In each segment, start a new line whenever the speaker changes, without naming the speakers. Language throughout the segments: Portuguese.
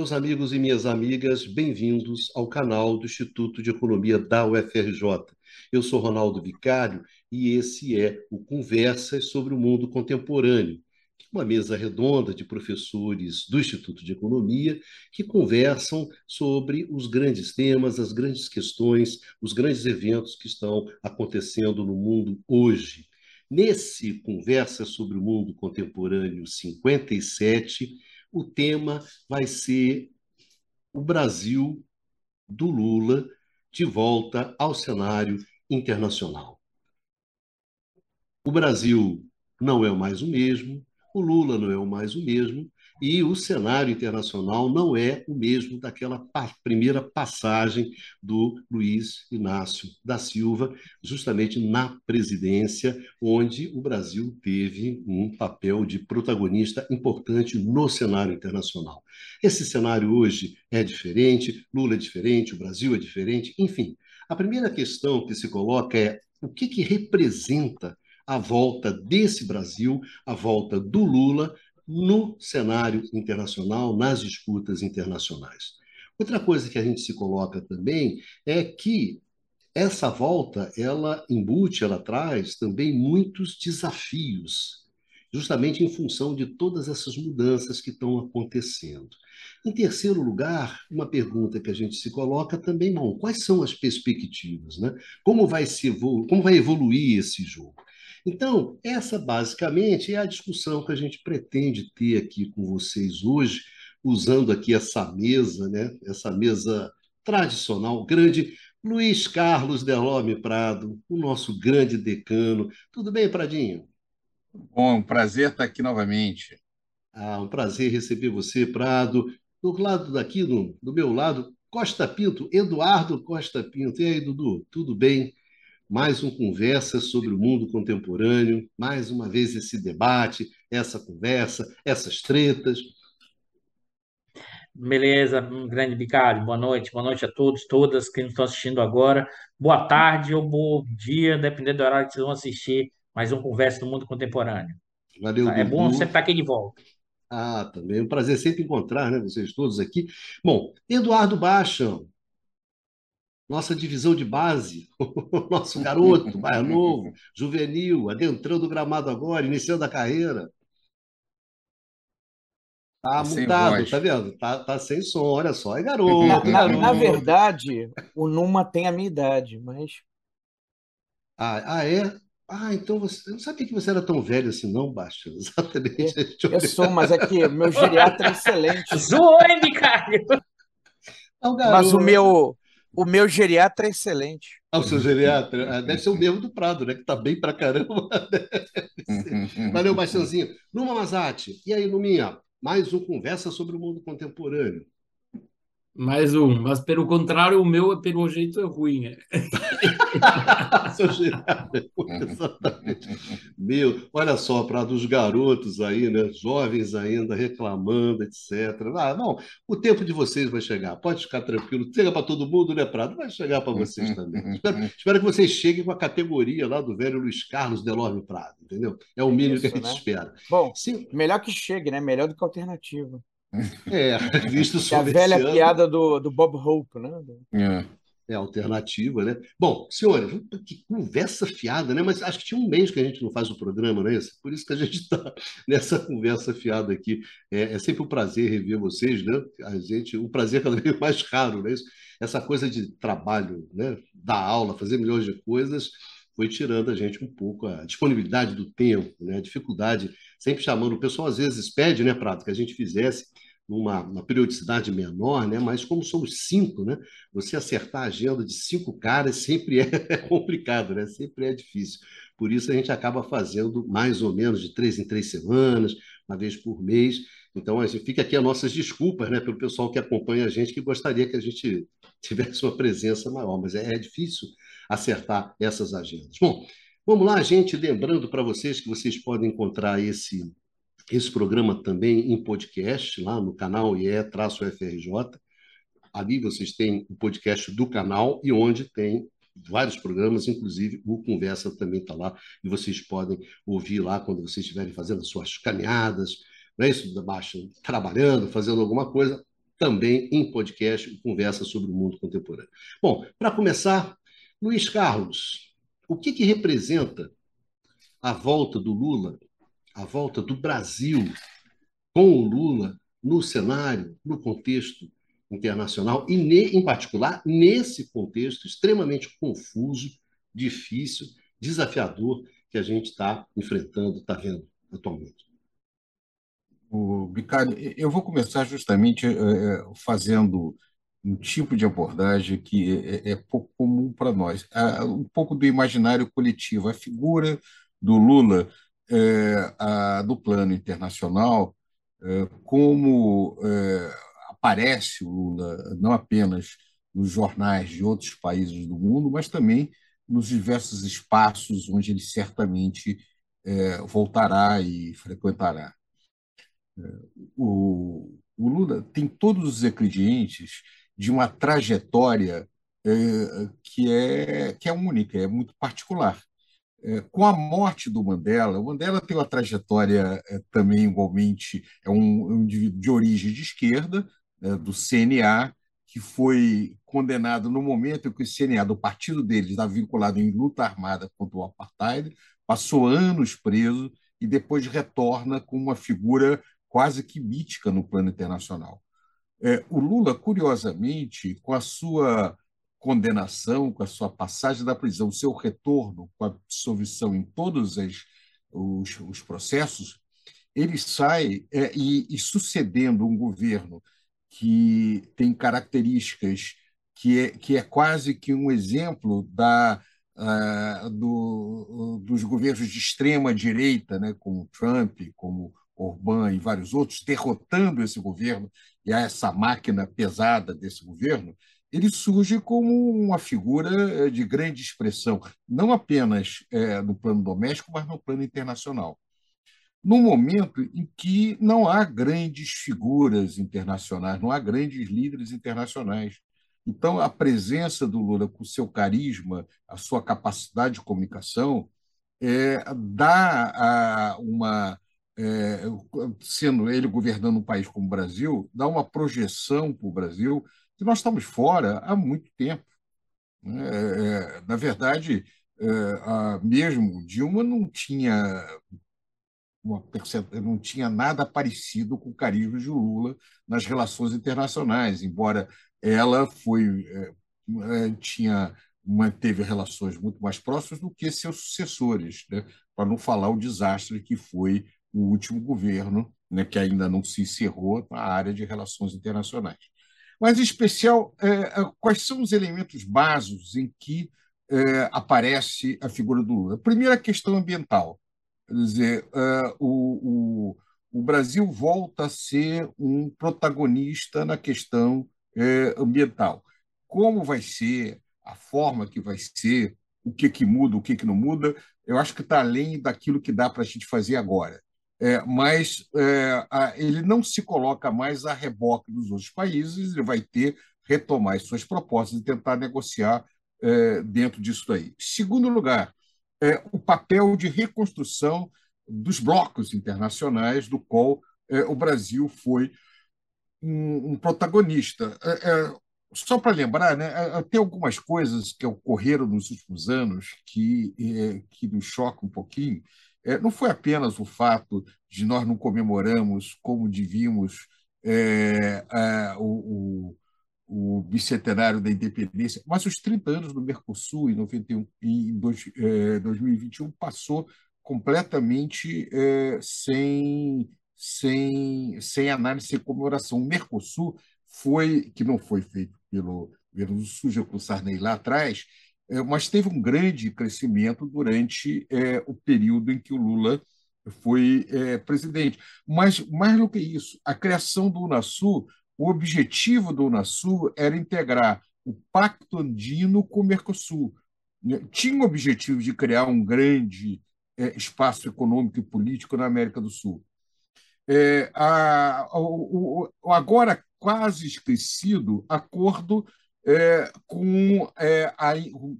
Meus amigos e minhas amigas, bem-vindos ao canal do Instituto de Economia da UFRJ. Eu sou Ronaldo Vicário e esse é o Conversas sobre o Mundo Contemporâneo, uma mesa redonda de professores do Instituto de Economia que conversam sobre os grandes temas, as grandes questões, os grandes eventos que estão acontecendo no mundo hoje. Nesse Conversa sobre o Mundo Contemporâneo 57, o tema vai ser o Brasil do Lula de volta ao cenário internacional. O Brasil não é mais o mesmo, o Lula não é mais o mesmo, e o cenário internacional não é o mesmo daquela primeira passagem do Luiz Inácio da Silva, justamente na presidência, onde o Brasil teve um papel de protagonista importante no cenário internacional. Esse cenário hoje é diferente, Lula é diferente, o Brasil é diferente, enfim. A primeira questão que se coloca é o que, que representa a volta desse Brasil, a volta do Lula no cenário internacional, nas disputas internacionais. Outra coisa que a gente se coloca também é que essa volta, ela embute, ela traz também muitos desafios, justamente em função de todas essas mudanças que estão acontecendo. Em terceiro lugar, uma pergunta que a gente se coloca também, bom, quais são as perspectivas, né? Como vai se como vai evoluir esse jogo? Então, essa basicamente é a discussão que a gente pretende ter aqui com vocês hoje, usando aqui essa mesa, né? essa mesa tradicional, grande. Luiz Carlos Delome Prado, o nosso grande decano. Tudo bem, Pradinho?
Bom, um prazer estar aqui novamente.
Ah, um prazer receber você, Prado. Do lado daqui, do, do meu lado, Costa Pinto, Eduardo Costa Pinto. E aí, Dudu, tudo bem? Mais um conversa sobre o mundo contemporâneo, mais uma vez esse debate, essa conversa, essas tretas.
Beleza, um grande bicário. Boa noite, boa noite a todos, todas que nos estão assistindo agora. Boa tarde ou bom dia, dependendo do horário que vocês vão assistir mais um Conversa do Mundo Contemporâneo.
Valeu,
É Dudu. bom sempre estar aqui de volta.
Ah, também é um prazer sempre encontrar né, vocês todos aqui. Bom, Eduardo Baixa, nossa divisão de base, nosso garoto, mais novo, juvenil, adentrando o gramado agora, iniciando a carreira. Tá, tá mutado, tá vendo? Tá, tá sem som, olha só, é garoto.
Na,
na, garoto.
na verdade, o Numa tem a minha idade, mas.
Ah, ah é? Ah, então você. Eu não sabia que você era tão velho assim, não, Baixo. Exatamente.
Eu, eu sou, mas é que meu geriatra é excelente.
Zoou, hein, Vicário?
É mas o meu, o meu geriatra é excelente.
Ah, o seu geriatra? Ah, deve ser o mesmo do Prado, né? Que tá bem pra caramba. Valeu, Baixãozinho. Numa Mazati. E aí, Numinha? Mais um Conversa sobre o Mundo Contemporâneo.
Mais um, mas pelo contrário, o meu, pelo jeito, é ruim. É.
Exatamente. Meu, olha só, para dos garotos aí, né, jovens ainda, reclamando, etc. Ah, bom, o tempo de vocês vai chegar, pode ficar tranquilo. Chega para todo mundo, né, Prado? Vai chegar para vocês também. espero, espero, que vocês cheguem com a categoria lá do velho Luiz Carlos Delorme Prado, entendeu? É o mínimo Isso, que a gente né? espera.
Bom, Sim. melhor que chegue, né? Melhor do que alternativa.
É, visto
sobre é a velha piada do, do Bob Hope, né?
É. é alternativa, né? Bom, senhores, que conversa fiada, né? Mas acho que tinha um mês que a gente não faz o programa, não é isso? Por isso que a gente está nessa conversa fiada aqui. É, é, sempre um prazer rever vocês, né? A gente, o prazer é cada vez mais raro, né? Essa coisa de trabalho, né? Dar aula, fazer milhões de coisas, foi tirando a gente um pouco a disponibilidade do tempo, né? A dificuldade, sempre chamando o pessoal às vezes pede, né, Prato, que a gente fizesse numa periodicidade menor, né? mas como somos cinco, né? você acertar a agenda de cinco caras sempre é complicado, né? sempre é difícil. Por isso a gente acaba fazendo mais ou menos de três em três semanas, uma vez por mês. Então, a gente, fica aqui as nossas desculpas né, pelo pessoal que acompanha a gente, que gostaria que a gente tivesse uma presença maior, mas é, é difícil acertar essas agendas. Bom, vamos lá, gente, lembrando para vocês que vocês podem encontrar esse esse programa também em podcast, lá no canal IE-FRJ. Ali vocês têm o podcast do canal e onde tem vários programas, inclusive o Conversa também está lá, e vocês podem ouvir lá quando vocês estiverem fazendo as suas caminhadas, não é isso, Baixa? Trabalhando, fazendo alguma coisa, também em podcast, conversa sobre o mundo contemporâneo. Bom, para começar, Luiz Carlos, o que, que representa a volta do Lula, a volta do Brasil com o Lula no cenário, no contexto internacional e, em particular, nesse contexto extremamente confuso, difícil, desafiador que a gente está enfrentando, está vendo atualmente.
O Bicalho, eu vou começar justamente é, fazendo um tipo de abordagem que é, é pouco comum para nós, um pouco do imaginário coletivo. A figura do Lula é, a, do plano internacional, é, como é, aparece o Lula não apenas nos jornais de outros países do mundo, mas também nos diversos espaços onde ele certamente é, voltará e frequentará. É, o, o, Lula tem todos os ingredientes de uma trajetória é, que, é, que é única, é muito particular. É, com a morte do Mandela, o Mandela tem uma trajetória é, também igualmente, é um, indivíduo de origem de esquerda, é, do CNA, que foi condenado no momento em que o CNA, do partido dele, estava vinculado em luta armada contra o apartheid, passou anos preso e depois retorna com uma figura quase que mítica no plano internacional. É, o Lula, curiosamente, com a sua condenação, com a sua passagem da prisão, o seu retorno com a absolvição em todos os, os, os processos, ele sai é, e, e, sucedendo um governo que tem características que é, que é quase que um exemplo da, uh, do, dos governos de extrema direita, né, como Trump, como Orbán e vários outros, derrotando esse governo e essa máquina pesada desse governo, ele surge como uma figura eh, de grande expressão, não apenas é, no plano doméstico, mas no plano internacional. Num momento em que não há grandes figuras internacionais, não há grandes líderes internacionais. Então, a presença do Lula, com seu carisma, a sua capacidade de comunicação, é, dá a uma. É, sendo ele governando um país como o Brasil, dá uma projeção para o Brasil que nós estamos fora há muito tempo. Né? É, é, na verdade, a, mesmo Dilma não tinha uma, não tinha nada parecido com o carisma de Lula nas relações internacionais, embora ela foi tinha manteve relações muito mais próximas do que seus sucessores, né? para não falar o desastre que foi o último governo, né, que ainda não se encerrou na área de relações internacionais. Mas, em especial, é, é, quais são os elementos básicos em que é, aparece a figura do Lula? Primeiro, a questão ambiental. Quer dizer, o, o, o, Brasil volta a ser um protagonista na questão ambiental. Como vai ser, a forma que vai ser, o que, que muda, o que, que não muda, eu acho que está além daquilo que dá para a gente fazer agora é, mas é, a, ele não se coloca mais a reboque dos outros países, ele vai ter retomar as suas propostas e tentar negociar é, dentro disso aí. Segundo lugar, é, o papel de reconstrução dos blocos internacionais, do qual é, o Brasil foi um, um protagonista. É, só para lembrar, né, tem algumas coisas que ocorreram nos últimos anos que, que nos chocam um pouquinho. É, não foi apenas o fato de nós não comemoramos como devíamos é, o, o, o, bicentenário da independência, mas os 30 anos do Mercosul em, 91, em dois, é, 2021 passou completamente é, sem, sem, sem análise, sem comemoração. O Mercosul foi, que não foi feito pelo governo Suja com Sarney lá atrás, mas teve um grande crescimento durante é, o período em que o Lula foi é, presidente. Mas, mais do que isso, a criação do Unasul, o objetivo do Unasul era integrar o Pacto Andino com o Mercosul. Né? Tinha o objetivo de criar um grande é, espaço econômico e político na América do Sul. É, a, o, o, agora quase esquecido acordo é, com é, a,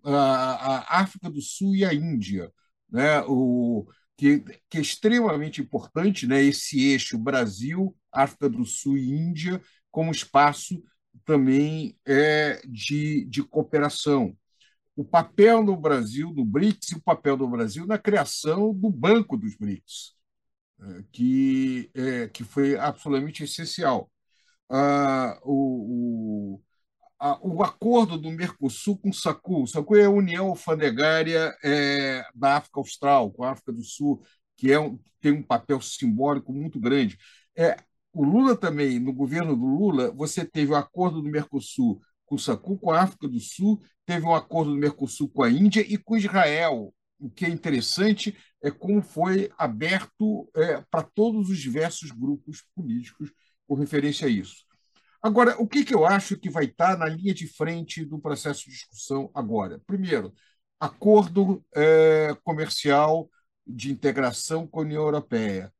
a, a, África do Sul e a Índia, né? o, que, que é extremamente importante, né? esse eixo Brasil, África do Sul e Índia, como espaço também é, de, de cooperação. O papel no Brasil, do BRICS, e o papel do Brasil na criação do Banco dos BRICS, é, que, é, que foi absolutamente essencial. Ah, o, a, o acordo do Mercosul com o SACU, o SACU é a União Alfandegária é, da África Austral, com a África do Sul, que é um, tem um papel simbólico muito grande. É, o Lula também, no governo do Lula, você teve o acordo do Mercosul com o SACU, com a África do Sul, teve um acordo do Mercosul com a Índia e com Israel. O que é interessante é como foi aberto é, para todos os diversos grupos políticos com referência a isso. Agora, o que, que eu acho que vai estar na linha de frente do processo de discussão agora? Primeiro, acordo é, comercial de integração com a União Europeia.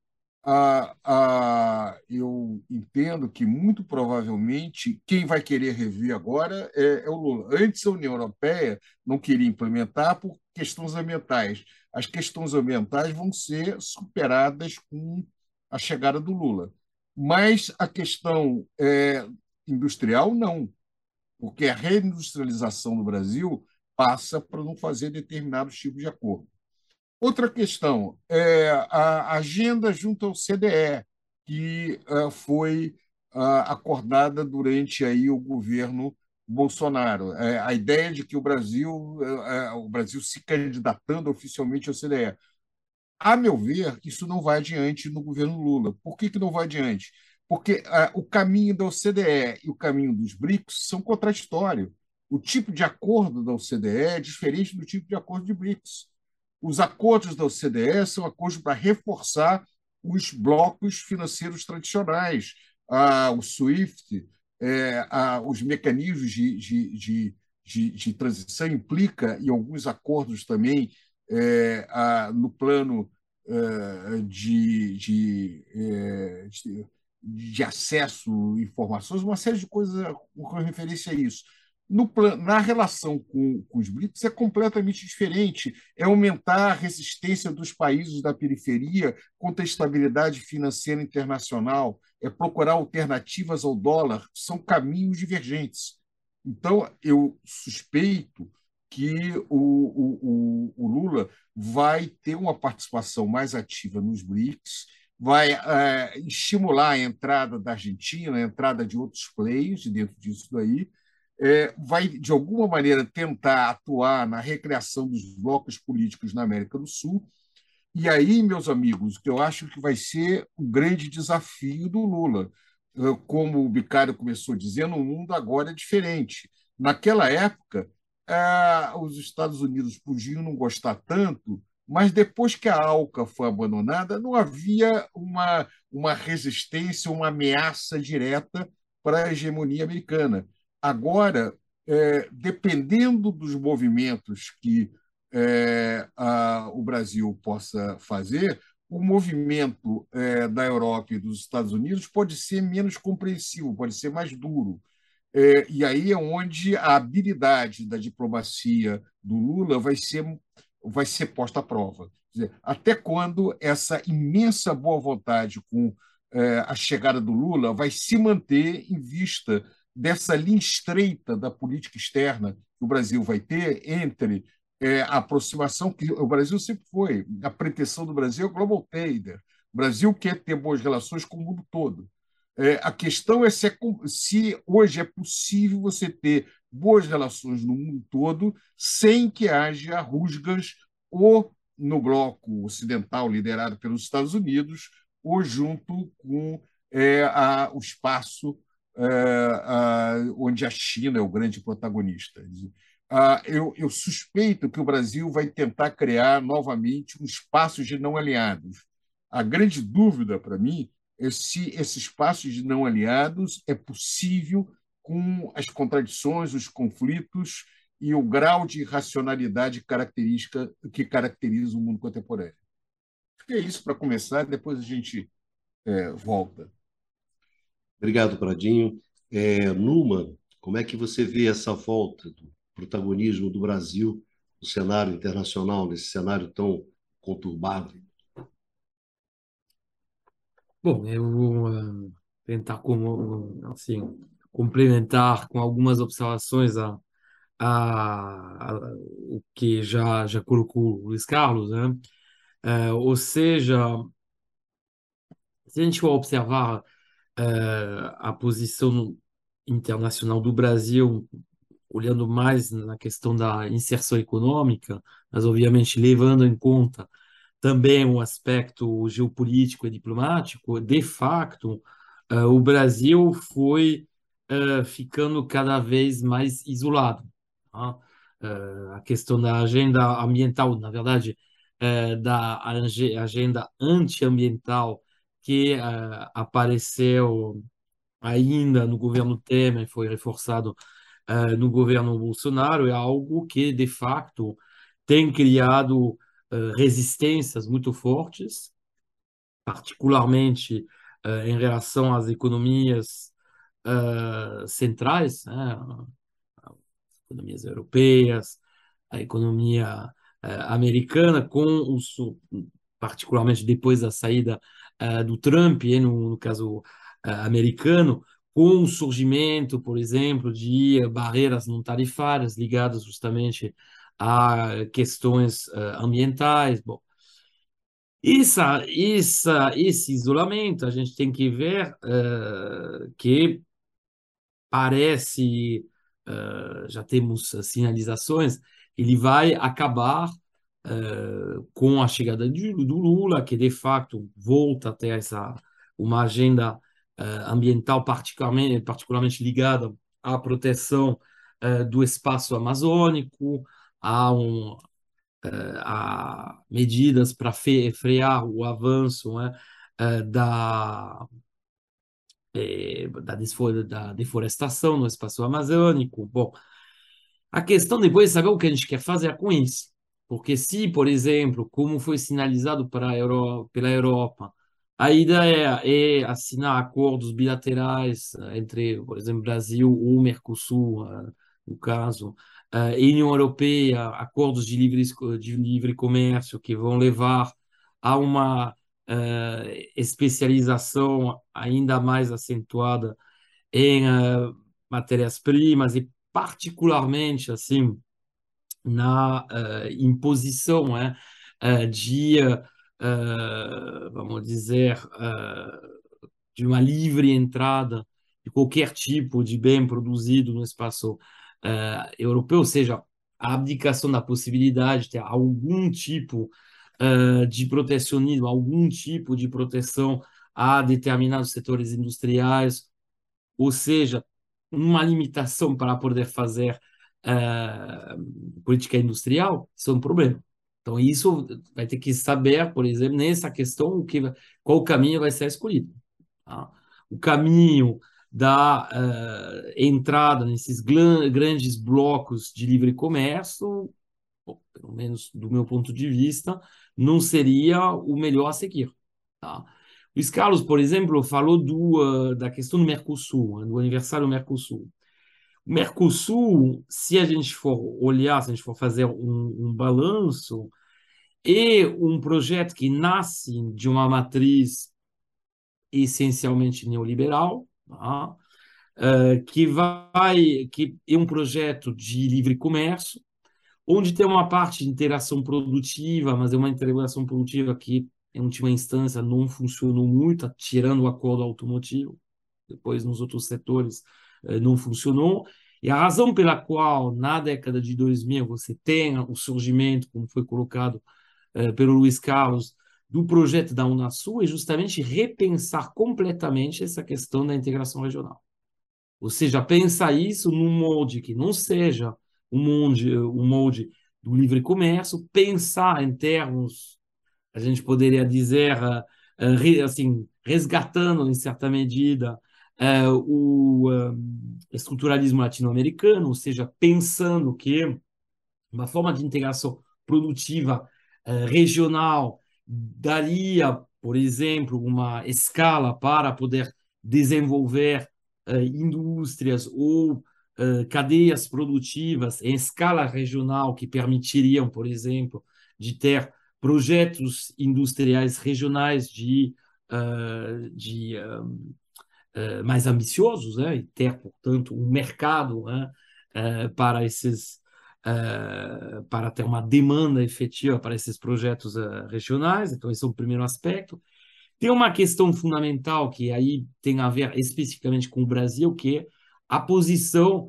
Ah, ah, eu entendo que, muito provavelmente, quem vai querer rever agora é, é, o Lula. Antes, a União Europeia não queria implementar por questões ambientais. As questões ambientais vão ser superadas com a chegada do Lula. Mas a questão é, industrial, não, porque a reindustrialização no Brasil passa para não fazer determinados tipos de acordo. Outra questão é a agenda junto ao CDE, que uh, foi uh, acordada durante aí o governo Bolsonaro. É, a ideia de que o Brasil, uh, o Brasil se candidatando oficialmente ao CDE. A meu ver, isso não vai adiante no governo Lula. Por que, que não vai adiante? Porque uh, o caminho da OCDE e o caminho dos BRICS são contraditórios. O tipo de acordo da OCDE é diferente do tipo de acordo de BRICS. Os acordos da OCDE são acordos para reforçar os blocos financeiros tradicionais, uh, o SWIFT, é, os mecanismos de, de, de, de, de transição, implica em alguns acordos também é, a, no plano é, de, de, é, de, de, acesso a informações, uma série de coisas com referência a isso. No plano, na relação com, com os BRICS é completamente diferente. É aumentar a resistência dos países da periferia contra a estabilidade financeira internacional, é procurar alternativas ao dólar, são caminhos divergentes. Então, eu suspeito que o, o, o, Lula vai ter uma participação mais ativa nos BRICS, vai é, estimular a entrada da Argentina, a entrada de outros players dentro disso daí, é, vai, de alguma maneira, tentar atuar na recriação dos blocos políticos na América do Sul. E aí, meus amigos, que eu acho que vai ser o grande desafio do Lula. Como o Bicário começou dizendo, o mundo agora é diferente. Naquela época, é, os Estados Unidos podiam não gostar tanto, mas depois que a ALCA foi abandonada, não havia uma, uma resistência, uma ameaça direta para a hegemonia americana. Agora, é, dependendo dos movimentos que é, a, o Brasil possa fazer, o movimento é, da Europa e dos Estados Unidos pode ser menos compreensivo, pode ser mais duro. É, e aí é onde a habilidade da diplomacia do Lula vai ser, vai ser posta à prova. Dizer, até quando essa imensa boa vontade com é, a chegada do Lula vai se manter em vista dessa linha estreita da política externa que o Brasil vai ter entre é, a aproximação que o Brasil sempre foi, a pretensão do Brasil é global trader. O Brasil quer ter boas relações com o mundo todo. É, a questão é se, é se hoje é possível você ter boas relações no mundo todo sem que haja rusgas ou no bloco ocidental liderado pelos Estados Unidos ou junto com é, a, o espaço é, a, onde a China é o grande protagonista. Ah, eu, eu, suspeito que o Brasil vai tentar criar novamente um espaço de não aliados. A grande dúvida para mim se esse espaço de não aliados é possível com as contradições, os conflitos e o grau de racionalidade característica que caracteriza o mundo contemporâneo. É isso para começar, depois a gente é, volta.
Obrigado, Pradinho. É, Numa, como é que você vê essa volta do protagonismo do Brasil no cenário internacional, nesse cenário tão conturbado?
Bom, eu, tentar como, assim, complementar com algumas observações a, a, a, o que já, já colocou o Luiz Carlos, né? Uh, ou seja, se a gente for observar uh, a posição internacional do Brasil, olhando mais na questão da inserção econômica, mas obviamente levando em conta também o aspecto geopolítico e diplomático, de facto, uh, o Brasil foi uh, ficando cada vez mais isolado. Uh, a questão da agenda ambiental, na verdade, da agenda antiambiental que apareceu ainda no governo Temer, foi reforçado no governo Bolsonaro, é algo que, de facto, tem criado resistências muito fortes, particularmente em relação às economias centrais, né? as economias europeias, a economia americana, com os, particularmente depois da saída do Trump, no caso americano, com o surgimento, por exemplo, de barreiras não tarifárias ligadas justamente a questões uh, ambientais. Bom, isso, isso, esse isolamento a gente tem que ver uh, que parece, uh, já temos sinalizações, ele vai acabar com a chegada de, do Lula, que de fato volta a ter essa, uma agenda ambiental particularmente, particularmente ligada à proteção do espaço amazônico, há, um, há medidas para frear o avanço né, da, da, da deforestação no espaço amazônico. Bom, a questão depois é saber o que a gente quer fazer com isso. Porque se, por exemplo, como foi sinalizado para Euro, pela Europa, a ideia é assinar acordos bilaterais entre, por exemplo, Brasil ou Mercosul, no caso, uh, União Europeia, acordos de livre, de livre comércio que vão levar a uma uh, especialização ainda mais acentuada em uh, matérias-primas e particularmente assim na imposição né, de vamos dizer de uma livre entrada de qualquer tipo de bem produzido no espaço uh, europeu, ou seja, a abdicação da possibilidade de ter algum tipo uh, de protecionismo, algum tipo de proteção a determinados setores industriais, ou seja, uma limitação para poder fazer uh, política industrial, isso é um problema. Então, isso vai ter que saber, por exemplo, nessa questão, o que, qual caminho vai ser escolhido. Tá? O caminho da uh, entrada nesses grandes blocos de livre comércio, bom, pelo menos do meu ponto de vista, não seria o melhor a seguir. Tá? Luiz Carlos, por exemplo, falou do, uh, da questão do Mercosul, né, do aniversário do Mercosul. O Mercosul, se a gente for olhar, se a gente for fazer um, um balanço, é um projeto que nasce de uma matriz essencialmente neoliberal? Uh, que vai, que é um projeto de livre comércio, onde tem uma parte de interação produtiva, mas é uma integração produtiva que, em última instância, não funcionou muito, tirando o acordo automotivo. Depois, nos outros setores, uh, não funcionou. E a razão pela qual, na década de 2000, você tem o surgimento, como foi colocado uh, pelo Luiz Carlos, do projeto da Unasul é justamente repensar completamente essa questão da integração regional. Ou seja, pensar isso num molde que não seja um molde, um molde do livre comércio, pensar em termos, a gente poderia dizer, eh, assim, resgatando em certa medida eh, o eh, estruturalismo latino-americano, ou seja, pensando que uma forma de integração produtiva regional daria, por exemplo, uma escala para poder desenvolver uh, indústrias ou uh, cadeias produtivas em escala regional que permitiriam, por exemplo, de ter projetos industriais regionais de, uh, de mais ambiciosos né, e ter, portanto, um mercado né, para esses uh, para ter uma demanda efetiva para esses projetos regionais. Então, esse é o primeiro aspecto. Tem uma questão fundamental que aí tem a ver especificamente com o Brasil, que é a posição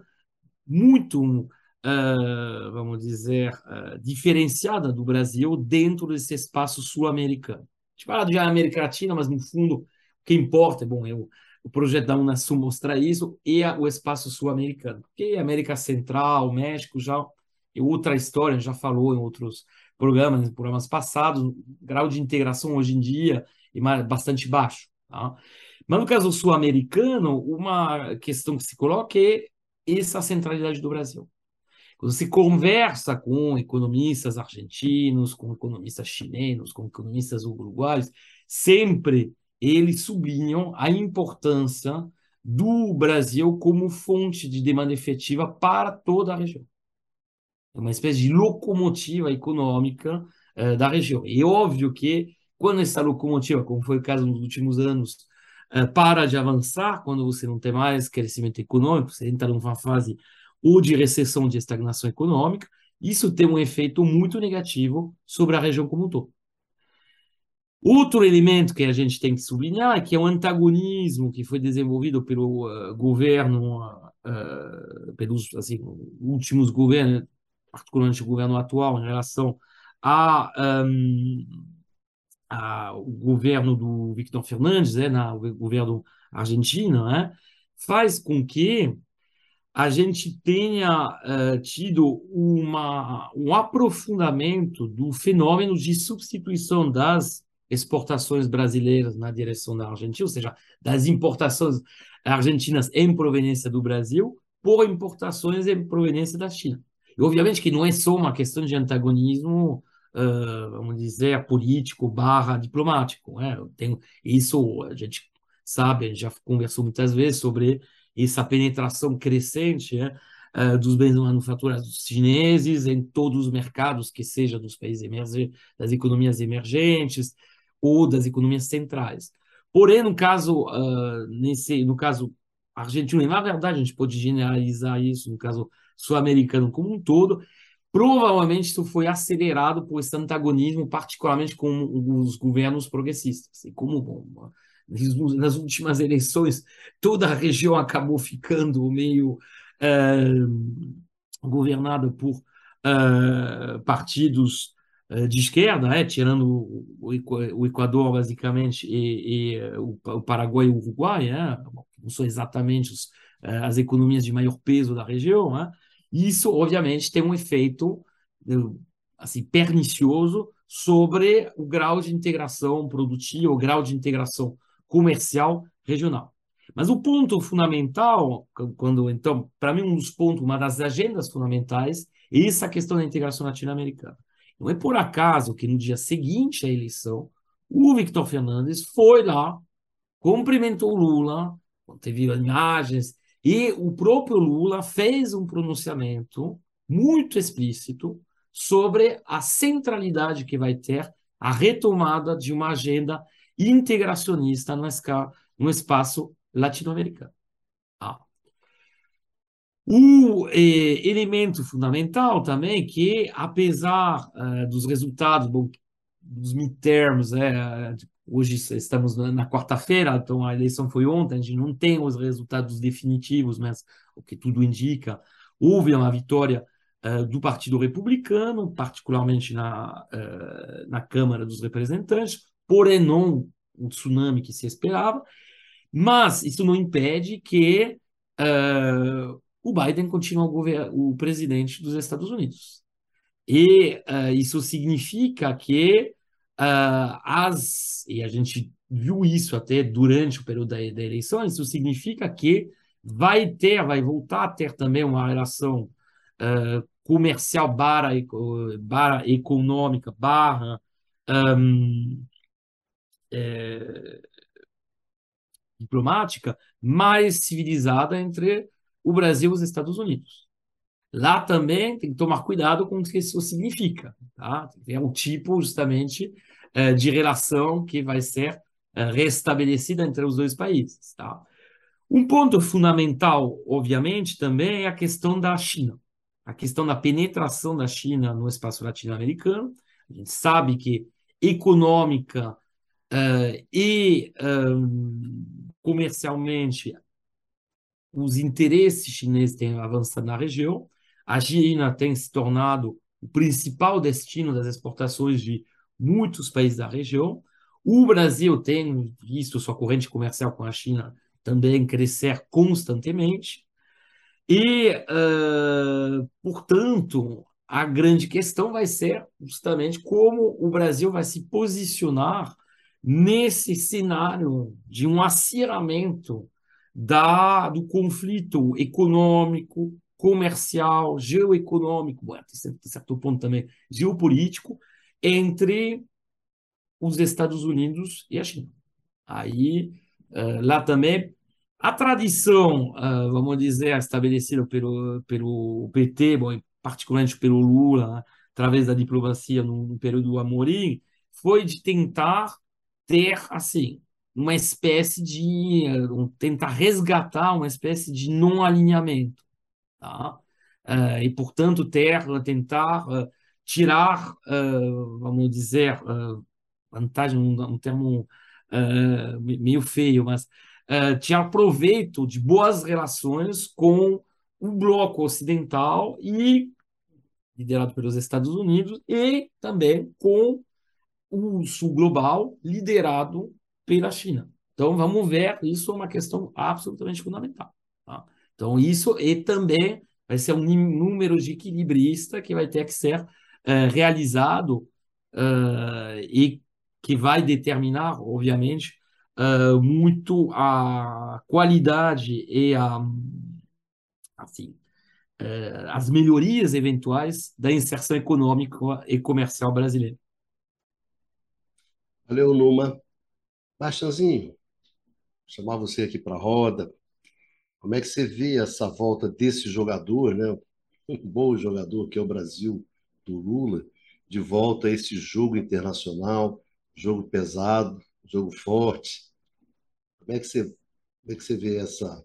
muito uh, vamos dizer, uh, diferenciada do Brasil dentro desse espaço sul-americano. A gente fala de América Latina, mas no fundo o que importa, bom, é o, projeto da Unasul mostrar isso e o espaço sul-americano. Porque América Central, México já é outra história, já falou em outros programas, em programas passados, grau de integração hoje em dia é bastante baixo. Tá? Mas no caso sul-americano, uma questão que se coloca é essa centralidade do Brasil. Quando se conversa com economistas argentinos, com economistas chilenos, com economistas uruguaios, sempre eles sublinham a importância do Brasil como fonte de demanda efetiva para toda a região. É uma espécie de locomotiva econômica uh, da região. E é óbvio que quando essa locomotiva, como foi o caso nos últimos anos, uh, para de avançar, quando você não tem mais crescimento econômico, você entra numa fase ou de recessão, de estagnação econômica, isso tem um efeito muito negativo sobre a região como um todo. Outro elemento que a gente tem que sublinhar é que é o antagonismo que foi desenvolvido pelo uh, governo, uh, pelos assim, últimos governos, particularmente o governo atual, em relação a, um, a o governo do Victor Fernandes, né, na, o governo argentino, né, faz com que a gente tenha uh, tido uma, um aprofundamento do fenômeno de substituição das exportações brasileiras na direção da Argentina, ou seja, das importações argentinas em proveniência do Brasil por importações em proveniência da China. Obviamente que não é só uma questão de antagonismo, uh, vamos dizer, político barra diplomático. Né? Tem, isso a gente sabe, a gente já conversou muitas vezes sobre essa penetração crescente né, uh, dos bens manufaturados chineses em todos os mercados, que seja dos países emergentes, das economias emergentes ou das economias centrais. Porém, no caso, uh, nesse, no caso argentino, e na verdade a gente pode generalizar isso no caso sul-americano como um todo, provavelmente isso foi acelerado por esse antagonismo, particularmente com os governos progressistas. E como bom, nas últimas eleições, toda a região acabou ficando meio uh, governada por uh, partidos uh, de esquerda, né? tirando o, Equador, basicamente, e, e o, Paraguai e o Uruguai, né? não são exatamente os, as economias de maior peso da região. Né? Isso, obviamente, tem um efeito assim, pernicioso sobre o grau de integração produtiva, o grau de integração comercial regional. Mas o ponto fundamental, quando então, para mim um dos pontos, uma das agendas fundamentais é essa questão da integração latino-americana. Não é por acaso que no dia seguinte à eleição, o Victor Fernandes foi lá, cumprimentou o Lula, teve imagens, e o próprio Lula fez um pronunciamento muito explícito sobre a centralidade que vai ter a retomada de uma agenda integracionista no, no espaço latino-americano. Ah. O eh, elemento fundamental também que, apesar eh, dos resultados bom, dos midterms, é, hoje estamos na quarta-feira, então a eleição foi ontem, a gente não tem os resultados definitivos, mas o que tudo indica, houve uma vitória uh, do Partido Republicano, particularmente na, uh, na Câmara dos Representantes, porém não um tsunami que se esperava, mas isso não impede que uh, o Biden continue o, o, presidente dos Estados Unidos. E isso significa que uh, as. E a gente viu isso até durante o período da, da, eleição, isso significa que vai ter, vai voltar a ter também uma relação comercial barra, barra econômica, barra. Um, é, diplomática mais civilizada entre o Brasil e os Estados Unidos. Lá também tem que tomar cuidado com o que isso significa. Tá? É um tipo, justamente, é, de relação que vai ser é, restabelecida entre os dois países. Tá? Um ponto fundamental, obviamente, também é a questão da China, a questão da penetração da China no espaço latino-americano. A gente sabe que econômica uh, e uh, comercialmente os interesses chineses têm avançado na região. A China tem se tornado o principal destino das exportações de muitos países da região. O Brasil tem visto sua corrente comercial com a China também crescer constantemente. E, uh, portanto, a grande questão vai ser justamente como o Brasil vai se posicionar nesse cenário de um acirramento da, do conflito econômico, comercial, geoeconômico, bom, até certo ponto também geopolítico, entre os Estados Unidos e a China. Aí, uh, lá também, a tradição, uh, vamos dizer, estabelecida pelo, pelo PT, bom, particularmente pelo Lula, né, através da diplomacia no, período do Amorim, foi de tentar ter, assim, uma espécie de. Uh, tentar resgatar uma espécie de não alinhamento. Tá? Uh, e, portanto, ter, tentar uh, tirar, vamos dizer, vantagem, um, um termo meio feio, mas tirar proveito de boas relações com o bloco ocidental e liderado pelos Estados Unidos e também com o sul global liderado pela China. Então, vamos ver, isso é uma questão absolutamente fundamental. Então, isso e também vai ser um número de equilibrista que vai ter que ser uh, realizado uh, e que vai determinar, obviamente, uh, muito a qualidade e a, assim, as melhorias eventuais da inserção econômica e comercial brasileira.
Valeu, Numa. Bastanzinho, chamar você aqui para a roda. Como é que você vê essa volta desse jogador, né? um bom jogador que é o Brasil, do Lula, de volta a esse jogo internacional, jogo pesado, jogo forte? Como é que você, como é que você vê essa,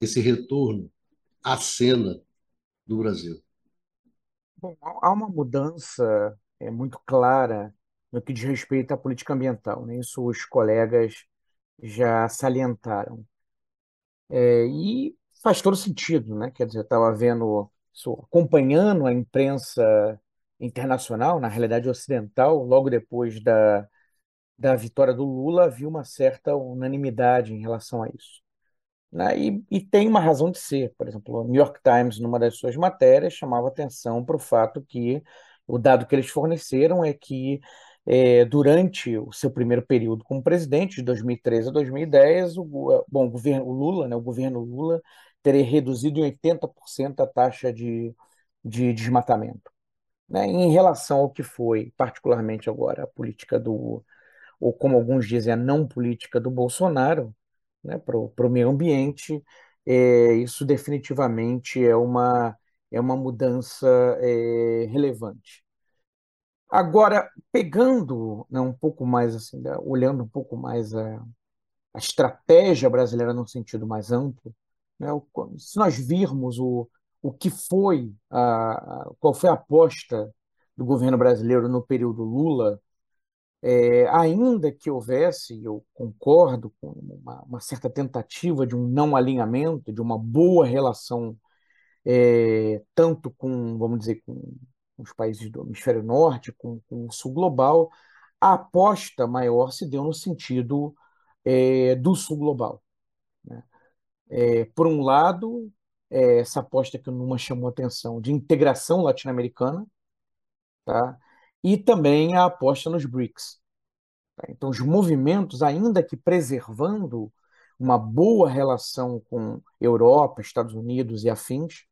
esse retorno à cena do Brasil?
Bom, há uma mudança é, muito clara no que diz respeito à política ambiental. Né? Isso os colegas já salientaram. É, e faz todo sentido, né? Quer dizer, estava vendo, acompanhando a imprensa internacional, na realidade ocidental, logo depois da, da vitória do Lula, havia uma certa unanimidade em relação a isso. Né? E, e tem uma razão de ser. Por exemplo, o New York Times, numa das suas matérias, chamava atenção para o fato que o dado que eles forneceram é que é, durante o seu primeiro período como presidente, de 2013 a 2010, o, bom, o governo Lula, né, o governo Lula, teria reduzido em 80% a taxa de, de desmatamento. Né? Em relação ao que foi, particularmente agora, a política do, ou como alguns dizem, a não política do Bolsonaro né, para o meio ambiente, é, isso definitivamente é uma, é uma mudança é, relevante. Agora, pegando né, um pouco mais, assim, olhando um pouco mais a, a estratégia brasileira num sentido mais amplo, né, se nós virmos o, o que foi, a, a, qual foi a aposta do governo brasileiro no período Lula, é, ainda que houvesse, eu concordo com uma, uma, certa tentativa de um não alinhamento, de uma boa relação, é, tanto com, vamos dizer, com os países do hemisfério norte, com, com o sul global, a aposta maior se deu no sentido é, do sul global. Né? É, por um lado, é, essa aposta que o Numa chamou a atenção de integração latino-americana, tá? e também a aposta nos BRICS. Tá? Então, os movimentos, ainda que preservando uma boa relação com Europa, Estados Unidos e afins,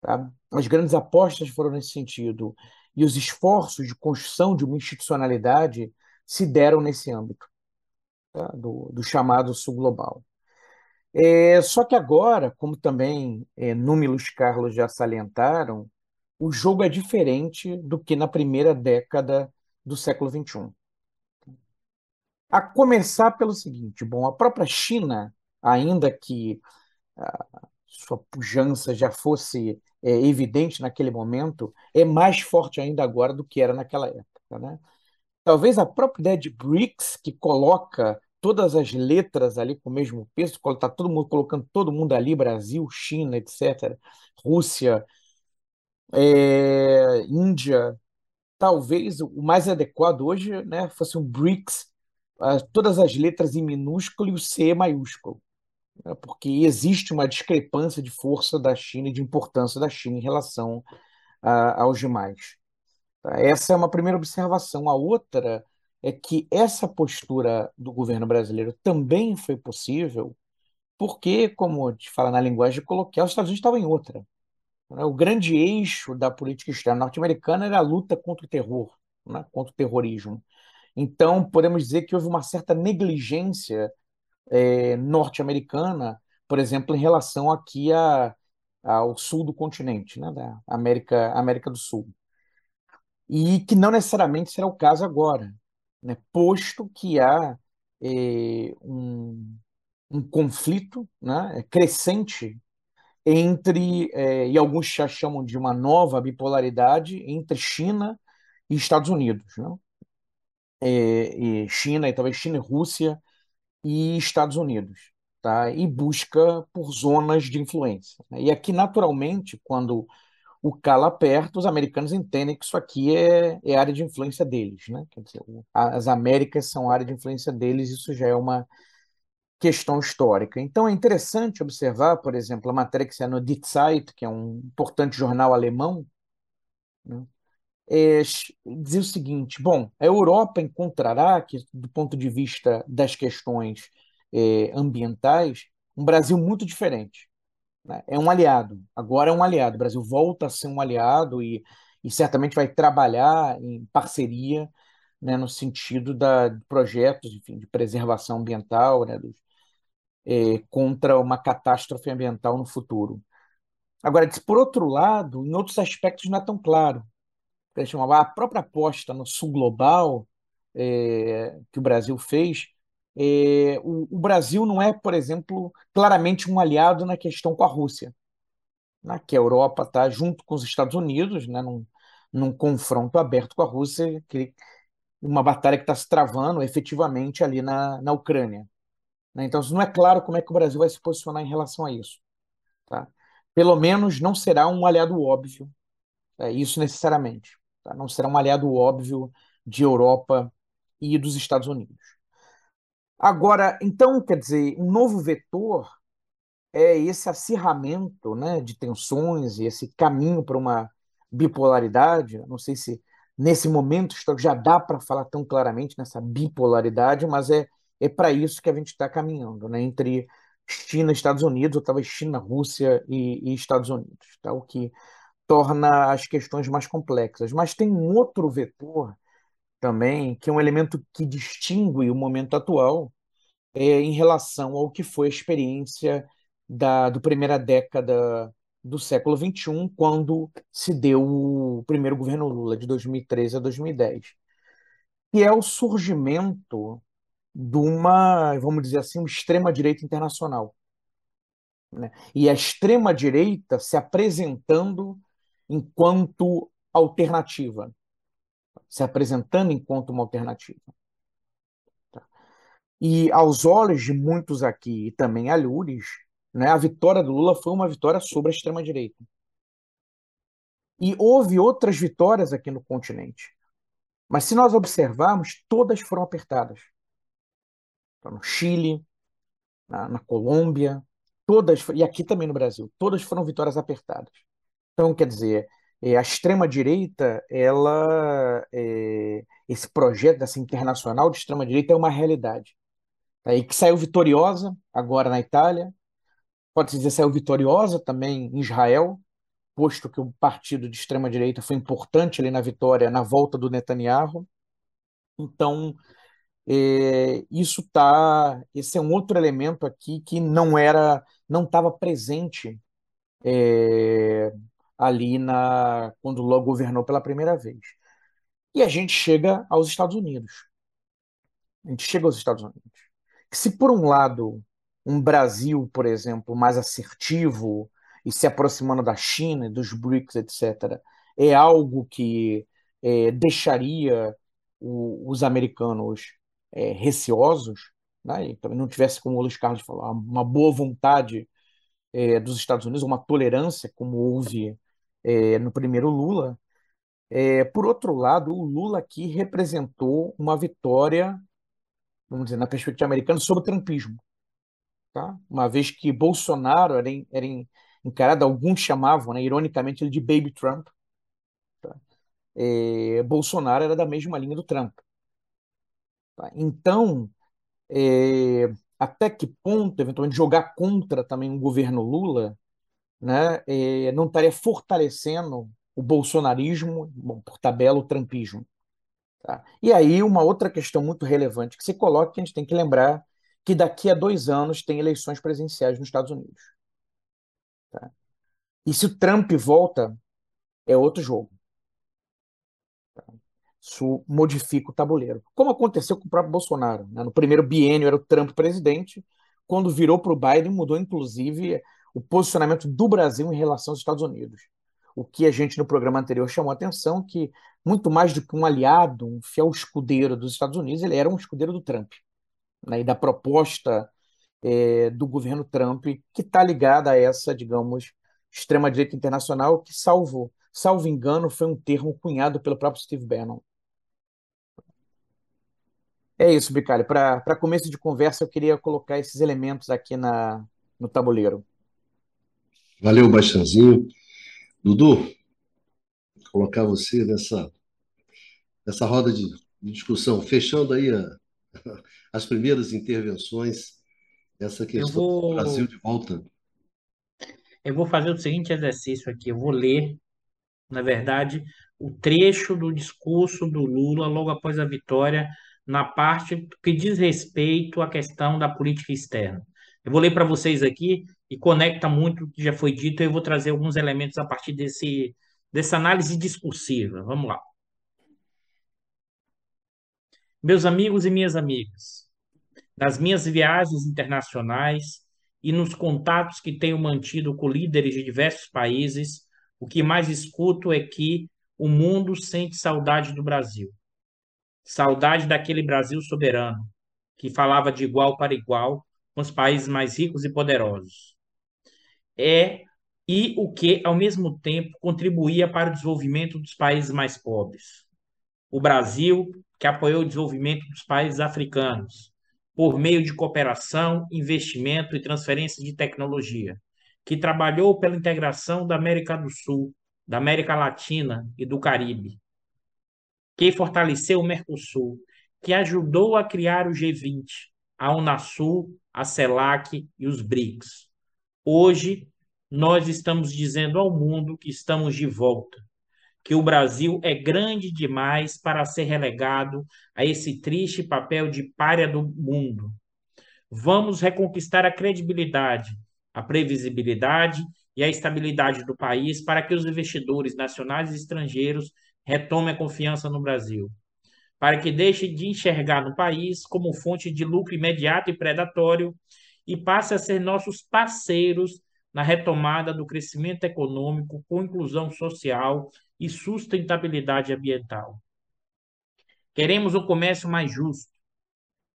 Tá? As grandes apostas foram nesse sentido e os esforços de construção de uma institucionalidade se deram nesse âmbito tá? do, do, chamado sul global. É, só que agora, como também é, Números Carlos já salientaram, o jogo é diferente do que na primeira década do século XXI. A começar pelo seguinte: bom, a própria China ainda que a sua pujança já fosse é, evidente naquele momento, é mais forte ainda agora do que era naquela época. Né? Talvez a própria ideia de BRICS, que coloca todas as letras ali com o mesmo peso, está todo mundo colocando todo mundo ali, Brasil, China, etc., Rússia, é, Índia, talvez o mais adequado hoje né, fosse um BRICS, uh, todas as letras em minúsculo e o C maiúsculo, porque existe uma discrepância de força da China e de importância da China em relação aos demais. Tá? Essa é uma primeira observação. A outra é que essa postura do governo brasileiro também foi possível porque, como te fala na linguagem coloquial, os Estados Unidos estavam em outra. Né? O grande eixo da política externa norte-americana era a luta contra o terror, né? contra o terrorismo. Então, podemos dizer que houve uma certa negligência é, norte-americana, por exemplo, em relação aqui a, ao sul do continente, né? da América, América do Sul. E que não necessariamente será o caso agora, né? posto que há é, um, um conflito né? crescente entre, é, e alguns já chamam de uma nova bipolaridade entre China e Estados Unidos. Né? É, e China, e talvez China e Rússia e Estados Unidos. Tá? E busca por zonas de influência. Né? E aqui, naturalmente, quando o calo aperta, os americanos entendem que isso aqui é, é área de influência deles. Né? Dizer, as Américas são área de influência deles, isso já é uma questão histórica. Então é interessante observar, por exemplo, a matéria que saiu no Die Zeit, que é um importante jornal alemão, né, é, o seguinte: bom, a Europa encontrará, que, do ponto de vista das questões é, ambientais, um Brasil muito diferente. Né? É um aliado, agora é um aliado. O Brasil volta a ser um aliado e, e certamente vai trabalhar em parceria né, no sentido da, de projetos enfim, de preservação ambiental, né, dos, é, contra uma catástrofe ambiental no futuro. Agora, por outro lado, em outros aspectos não é tão claro. A própria aposta no sul global é, que o Brasil fez, é, o, o, Brasil não é, por exemplo, claramente um aliado na questão com a Rússia, né, que a Europa está junto com os Estados Unidos, né, num, num confronto aberto com a Rússia, que, uma batalha que está se travando efetivamente ali na, na Ucrânia. Né? Então, não é claro como é que o Brasil vai se posicionar em relação a isso. Tá? Pelo menos não será um aliado óbvio, é, isso necessariamente. Tá? Não será um aliado óbvio de Europa e dos Estados Unidos. Agora, então, quer dizer, um novo vetor é esse acirramento né, de tensões e esse caminho para uma bipolaridade. Não sei se nesse momento já dá para falar tão claramente nessa bipolaridade, mas é é para isso que a gente está caminhando, né? entre China e Estados Unidos, ou talvez China, Rússia e, e Estados Unidos, tá? o que torna as questões mais complexas. Mas tem um outro vetor também, que é um elemento que distingue o momento atual é, em relação ao que foi a experiência da do primeira década do século XXI, quando se deu o primeiro governo Lula, de 2013 a 2010, que é o surgimento de uma, vamos dizer assim, uma extrema-direita internacional. Né? E a extrema-direita se apresentando enquanto alternativa, se apresentando enquanto uma alternativa. Tá? E aos olhos de muitos aqui, e também alhures, né, a vitória do Lula foi uma vitória sobre a extrema-direita. E houve outras vitórias aqui no continente. Mas se nós observarmos, todas foram apertadas no Chile, na, na Colômbia, todas, e aqui também no Brasil, todas foram vitórias apertadas. Então, quer dizer, é, a extrema-direita, ela, é, esse projeto dessa internacional de extrema-direita é uma realidade. Tá? E que saiu vitoriosa agora na Itália, pode-se dizer saiu vitoriosa também em Israel, posto que o partido de extrema-direita foi importante ali na vitória, na volta do Netanyahu. Então, é, isso tá, esse é um outro elemento aqui que não era, não estava presente é, ali na quando Lula governou pela primeira vez. E a gente chega aos Estados Unidos. A gente chega aos Estados Unidos. Que se por um lado um Brasil, por exemplo, mais assertivo e se aproximando da China, dos BRICS, etc., é algo que é, deixaria o, os americanos é, receosos, né? também não tivesse, como o Luiz Carlos falou, uma boa vontade é, dos Estados Unidos, uma tolerância, como houve é, no primeiro Lula. É, por outro lado, o Lula aqui representou uma vitória, vamos dizer, na perspectiva americana, sobre o trumpismo. Tá? Uma vez que Bolsonaro era, era encarado, alguns chamavam, né, ironicamente, ele de Baby Trump. Tá? É, Bolsonaro era da mesma linha do Trump. Tá? Então, é, até que ponto, eventualmente, jogar contra também um governo Lula né, é, não estaria fortalecendo o bolsonarismo, bom, por tabela, o trumpismo. Tá? E aí, uma outra questão muito relevante que se coloca, que a gente tem que lembrar que daqui a dois anos tem eleições presidenciais nos Estados Unidos. Tá? E se o Trump volta, é outro jogo. Tá? Isso modifica o tabuleiro. Como aconteceu com o próprio Bolsonaro. Né? No primeiro biênio era o Trump presidente, quando virou para o Biden, mudou inclusive o posicionamento do Brasil em relação aos Estados Unidos. O que a gente no programa anterior chamou a atenção, que muito mais do que um aliado, um fiel escudeiro dos Estados Unidos, ele era um escudeiro do Trump. Né? E da proposta é, do governo Trump, que está ligada a essa, digamos, extrema-direita internacional, que, salvo, salvo engano, foi um termo cunhado pelo próprio Steve Bannon. É isso, Bicalho. Para começo de conversa, eu queria colocar esses elementos aqui na, no tabuleiro.
Valeu, Baixãozinho. Dudu, colocar você nessa, nessa roda de, de discussão, fechando aí a, as primeiras intervenções, essa questão vou, do Brasil de volta.
Eu vou fazer o seguinte exercício aqui, eu vou ler, na verdade, o trecho do discurso do Lula logo após a vitória, na parte que diz respeito à questão da política externa. Eu vou ler para vocês aqui e conecta muito o que já foi dito. Eu vou trazer alguns elementos a partir desse, dessa análise discursiva. Vamos lá. Meus amigos e minhas amigas, nas minhas viagens internacionais e nos contatos que tenho mantido com líderes de diversos países, o que mais escuto é que o mundo sente saudade do Brasil. Saudade daquele Brasil soberano, que falava de igual para igual com os países mais ricos e poderosos é e o que, ao mesmo tempo, contribuía para o desenvolvimento dos países mais pobres. O Brasil, que apoiou o desenvolvimento dos países africanos, por meio de cooperação, investimento e transferência de tecnologia, que trabalhou pela integração da América do Sul, da América Latina e do Caribe, que fortaleceu o Mercosul, que ajudou a criar o G20, a Unasul, a CELAC e os BRICS. Hoje, nós estamos dizendo ao mundo que estamos de volta, que o Brasil é grande demais para ser relegado a esse triste papel de párea do mundo. Vamos reconquistar a credibilidade, a previsibilidade e a estabilidade do país para que os investidores nacionais e estrangeiros retomem a confiança no Brasil, para que deixem de enxergar no país como fonte de lucro imediato e predatório e passe a ser nossos parceiros na retomada do crescimento econômico com inclusão social e sustentabilidade ambiental. Queremos um comércio mais justo,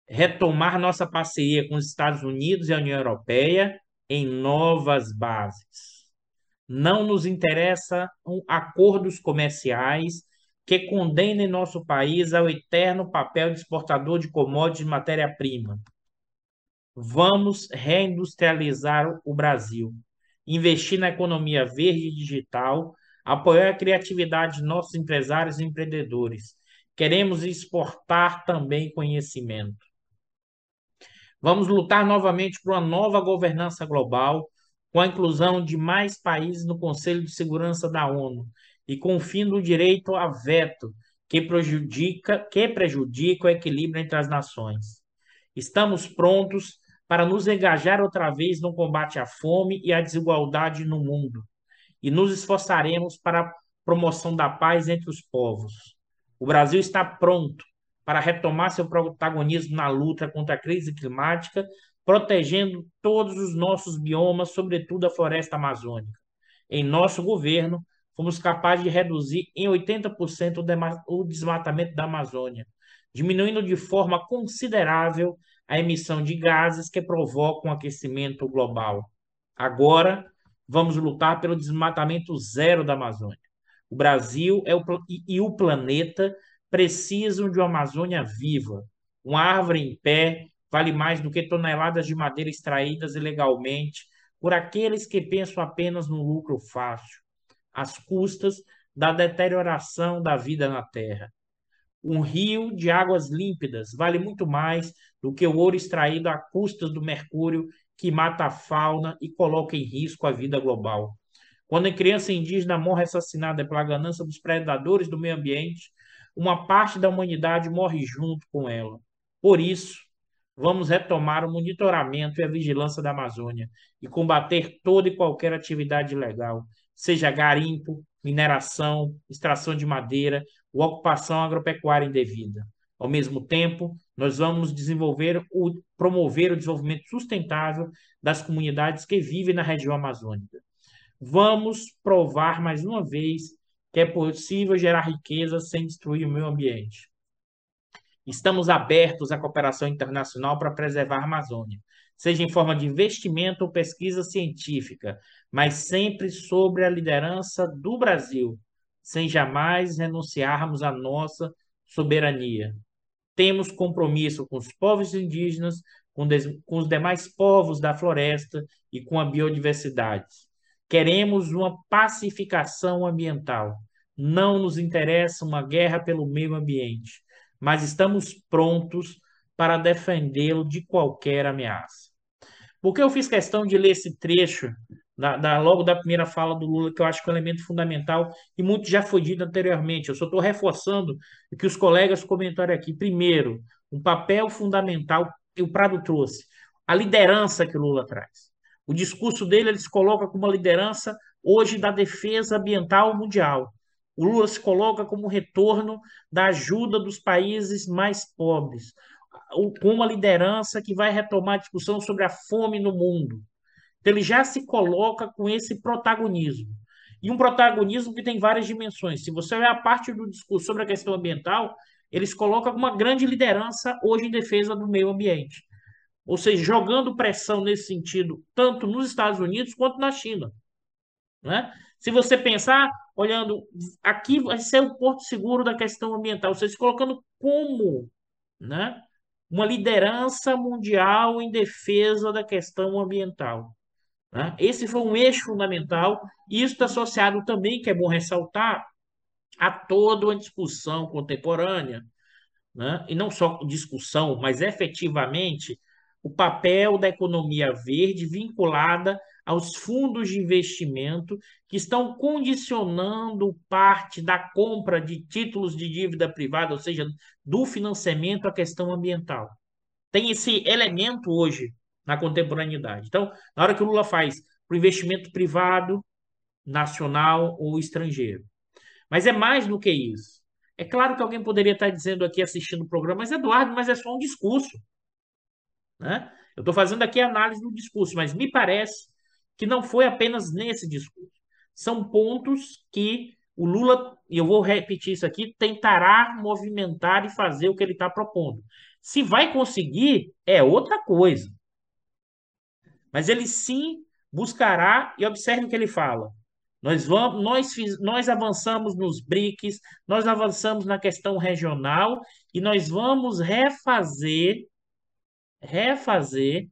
retomar nossa parceria com os Estados Unidos e a União Europeia em novas bases. Não nos interessam acordos comerciais que condenem nosso país ao eterno papel de exportador de commodities de matéria-prima, Vamos reindustrializar o Brasil, investir na economia verde e digital, apoiar a criatividade de nossos empresários e empreendedores. Queremos exportar também conhecimento. Vamos lutar novamente por uma nova governança global, com a inclusão de mais países no Conselho de Segurança da ONU e com o fim do direito a veto, que prejudica, que prejudica o equilíbrio entre as nações. Estamos prontos para nos engajar outra vez no combate à fome e à desigualdade no mundo, e nos esforçaremos para a promoção da paz entre os povos. O Brasil está pronto para retomar seu protagonismo na luta contra a crise climática, protegendo todos os nossos biomas, sobretudo a floresta amazônica. Em nosso governo, fomos capazes de reduzir em 80% o desmatamento da Amazônia, diminuindo de forma considerável a emissão de gases que provocam aquecimento global. Agora, vamos lutar pelo desmatamento zero da Amazônia. O Brasil é o, e, e o planeta precisam de uma Amazônia viva. Uma árvore em pé vale mais do que toneladas de madeira extraídas ilegalmente por aqueles que pensam apenas no lucro fácil, às custas da deterioração da vida na Terra. Um rio de águas límpidas vale muito mais do que o ouro extraído a custas do mercúrio que mata a fauna e coloca em risco a vida global. Quando a criança indígena morre assassinada pela ganância dos predadores do meio ambiente, uma parte da humanidade morre junto com ela. Por isso, vamos retomar o monitoramento e a vigilância da Amazônia e combater toda e qualquer atividade ilegal, seja garimpo, mineração, extração de madeira ou ocupação agropecuária indevida. Ao mesmo tempo, nós vamos desenvolver o promover o desenvolvimento sustentável das comunidades que vivem na região amazônica. Vamos provar mais uma vez que é possível gerar riqueza sem destruir o meio ambiente. Estamos abertos à cooperação internacional para preservar a Amazônia, seja em forma de investimento ou pesquisa científica, mas sempre sobre a liderança do Brasil, sem jamais renunciarmos à nossa soberania. Temos compromisso com os povos indígenas, com, com os demais povos da floresta e com a biodiversidade. Queremos uma pacificação ambiental. Não nos interessa uma guerra pelo meio ambiente, mas estamos prontos para defendê-lo de qualquer ameaça. Por que eu fiz questão de ler esse trecho da, da, logo da primeira fala do Lula, que eu acho que é um elemento fundamental e muito já foi dito anteriormente. Eu só estou reforçando o que os colegas comentaram aqui. Primeiro, um papel fundamental que o Prado trouxe, a liderança que o Lula traz. O discurso dele ele se coloca como uma liderança hoje da defesa ambiental mundial. O Lula se coloca como retorno da ajuda dos países mais pobres, com uma liderança que vai retomar a discussão sobre a fome no mundo então, ele já se coloca com esse protagonismo. E um protagonismo que tem várias dimensões. Se você olhar a parte do discurso sobre a questão ambiental, ele se coloca com uma grande liderança hoje em defesa do meio ambiente. Ou seja, jogando pressão nesse sentido, tanto nos Estados Unidos quanto na China. Né? Se você pensar, olhando, aqui vai ser o porto seguro da questão ambiental, você se colocando como né, uma liderança mundial em defesa da questão ambiental. Né? Esse foi um eixo fundamental, e isso está associado também, que é bom ressaltar, a toda uma discussão contemporânea, né? e não só discussão, mas efetivamente o papel da economia verde vinculada aos fundos de investimento que estão condicionando parte da compra de títulos de dívida privada, ou seja, do financiamento à questão ambiental. Tem esse elemento hoje na contemporaneidade. Então, na hora que o Lula faz para o investimento privado, nacional ou estrangeiro. Mas é mais do que isso. É claro que alguém poderia estar dizendo aqui, assistindo o programa, mas Eduardo, mas é só um discurso. Né? Eu estou fazendo aqui a análise do discurso, mas me parece que não foi apenas nesse discurso. São pontos que o Lula, e eu vou repetir isso aqui, tentará movimentar e fazer o que ele está propondo. Se vai conseguir, é outra coisa. Mas ele sim buscará, e observe o que ele fala. Nós, vamos, nós, nós avançamos nos BRICS, nós avançamos na questão regional e nós vamos refazer, refazer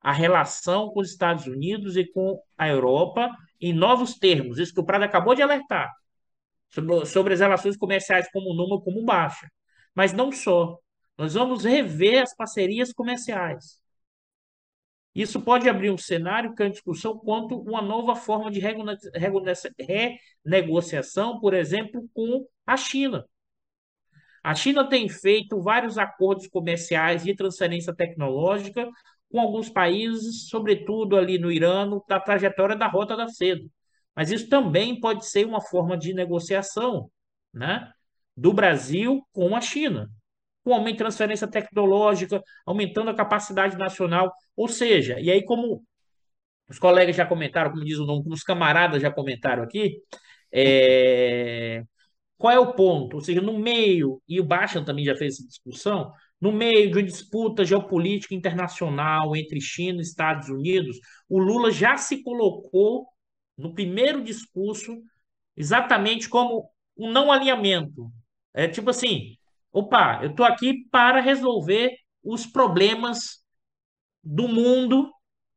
a relação com os Estados Unidos e com a Europa em novos termos. Isso que o Prado acabou de alertar sobre, sobre as relações comerciais como número, como baixa. Mas não só. Nós vamos rever as parcerias comerciais. Isso pode abrir um cenário que é discussão quanto uma nova forma de renegociação, por exemplo, com a China. A China tem feito vários acordos comerciais de transferência tecnológica com alguns países, sobretudo ali no Irã, da trajetória da Rota da Seda. Mas isso também pode ser uma forma de negociação né, do Brasil com a China com aumento de transferência tecnológica, aumentando a capacidade nacional. Ou seja, e aí, como os colegas já comentaram, como diz o nome, como os camaradas já comentaram aqui, é... qual é o ponto? Ou seja, no meio, e o Bachan também já fez essa discussão, no meio de uma disputa geopolítica internacional entre China e Estados Unidos, o Lula já se colocou no primeiro discurso exatamente como um não alinhamento. É tipo assim, opa, eu estou aqui para resolver os problemas do mundo,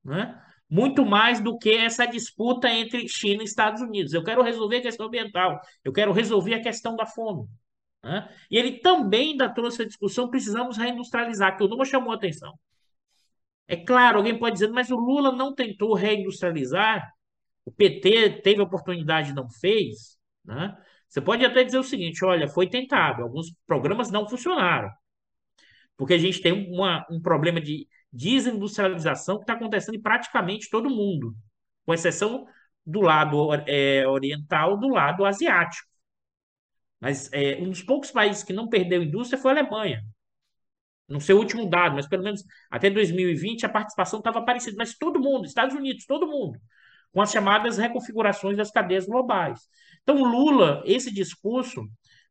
né? muito mais do que essa disputa entre China e Estados Unidos. Eu quero resolver a questão ambiental, eu quero resolver a questão da fome. Né? E ele também ainda trouxe a discussão: precisamos reindustrializar, que o Lula chamou a atenção. É claro, alguém pode dizer, mas o Lula não tentou reindustrializar, o PT teve a oportunidade e não fez. Né? Você pode até dizer o seguinte: olha, foi tentado, alguns programas não funcionaram. Porque a gente tem uma, um problema de desindustrialização que está acontecendo em praticamente todo mundo, com exceção do lado é, oriental, do lado asiático. Mas é, um dos poucos países que não perdeu indústria foi a Alemanha. No seu último dado, mas pelo menos até 2020 a participação estava parecida. Mas todo mundo, Estados Unidos, todo mundo, com as chamadas reconfigurações das cadeias globais. Então, Lula, esse discurso,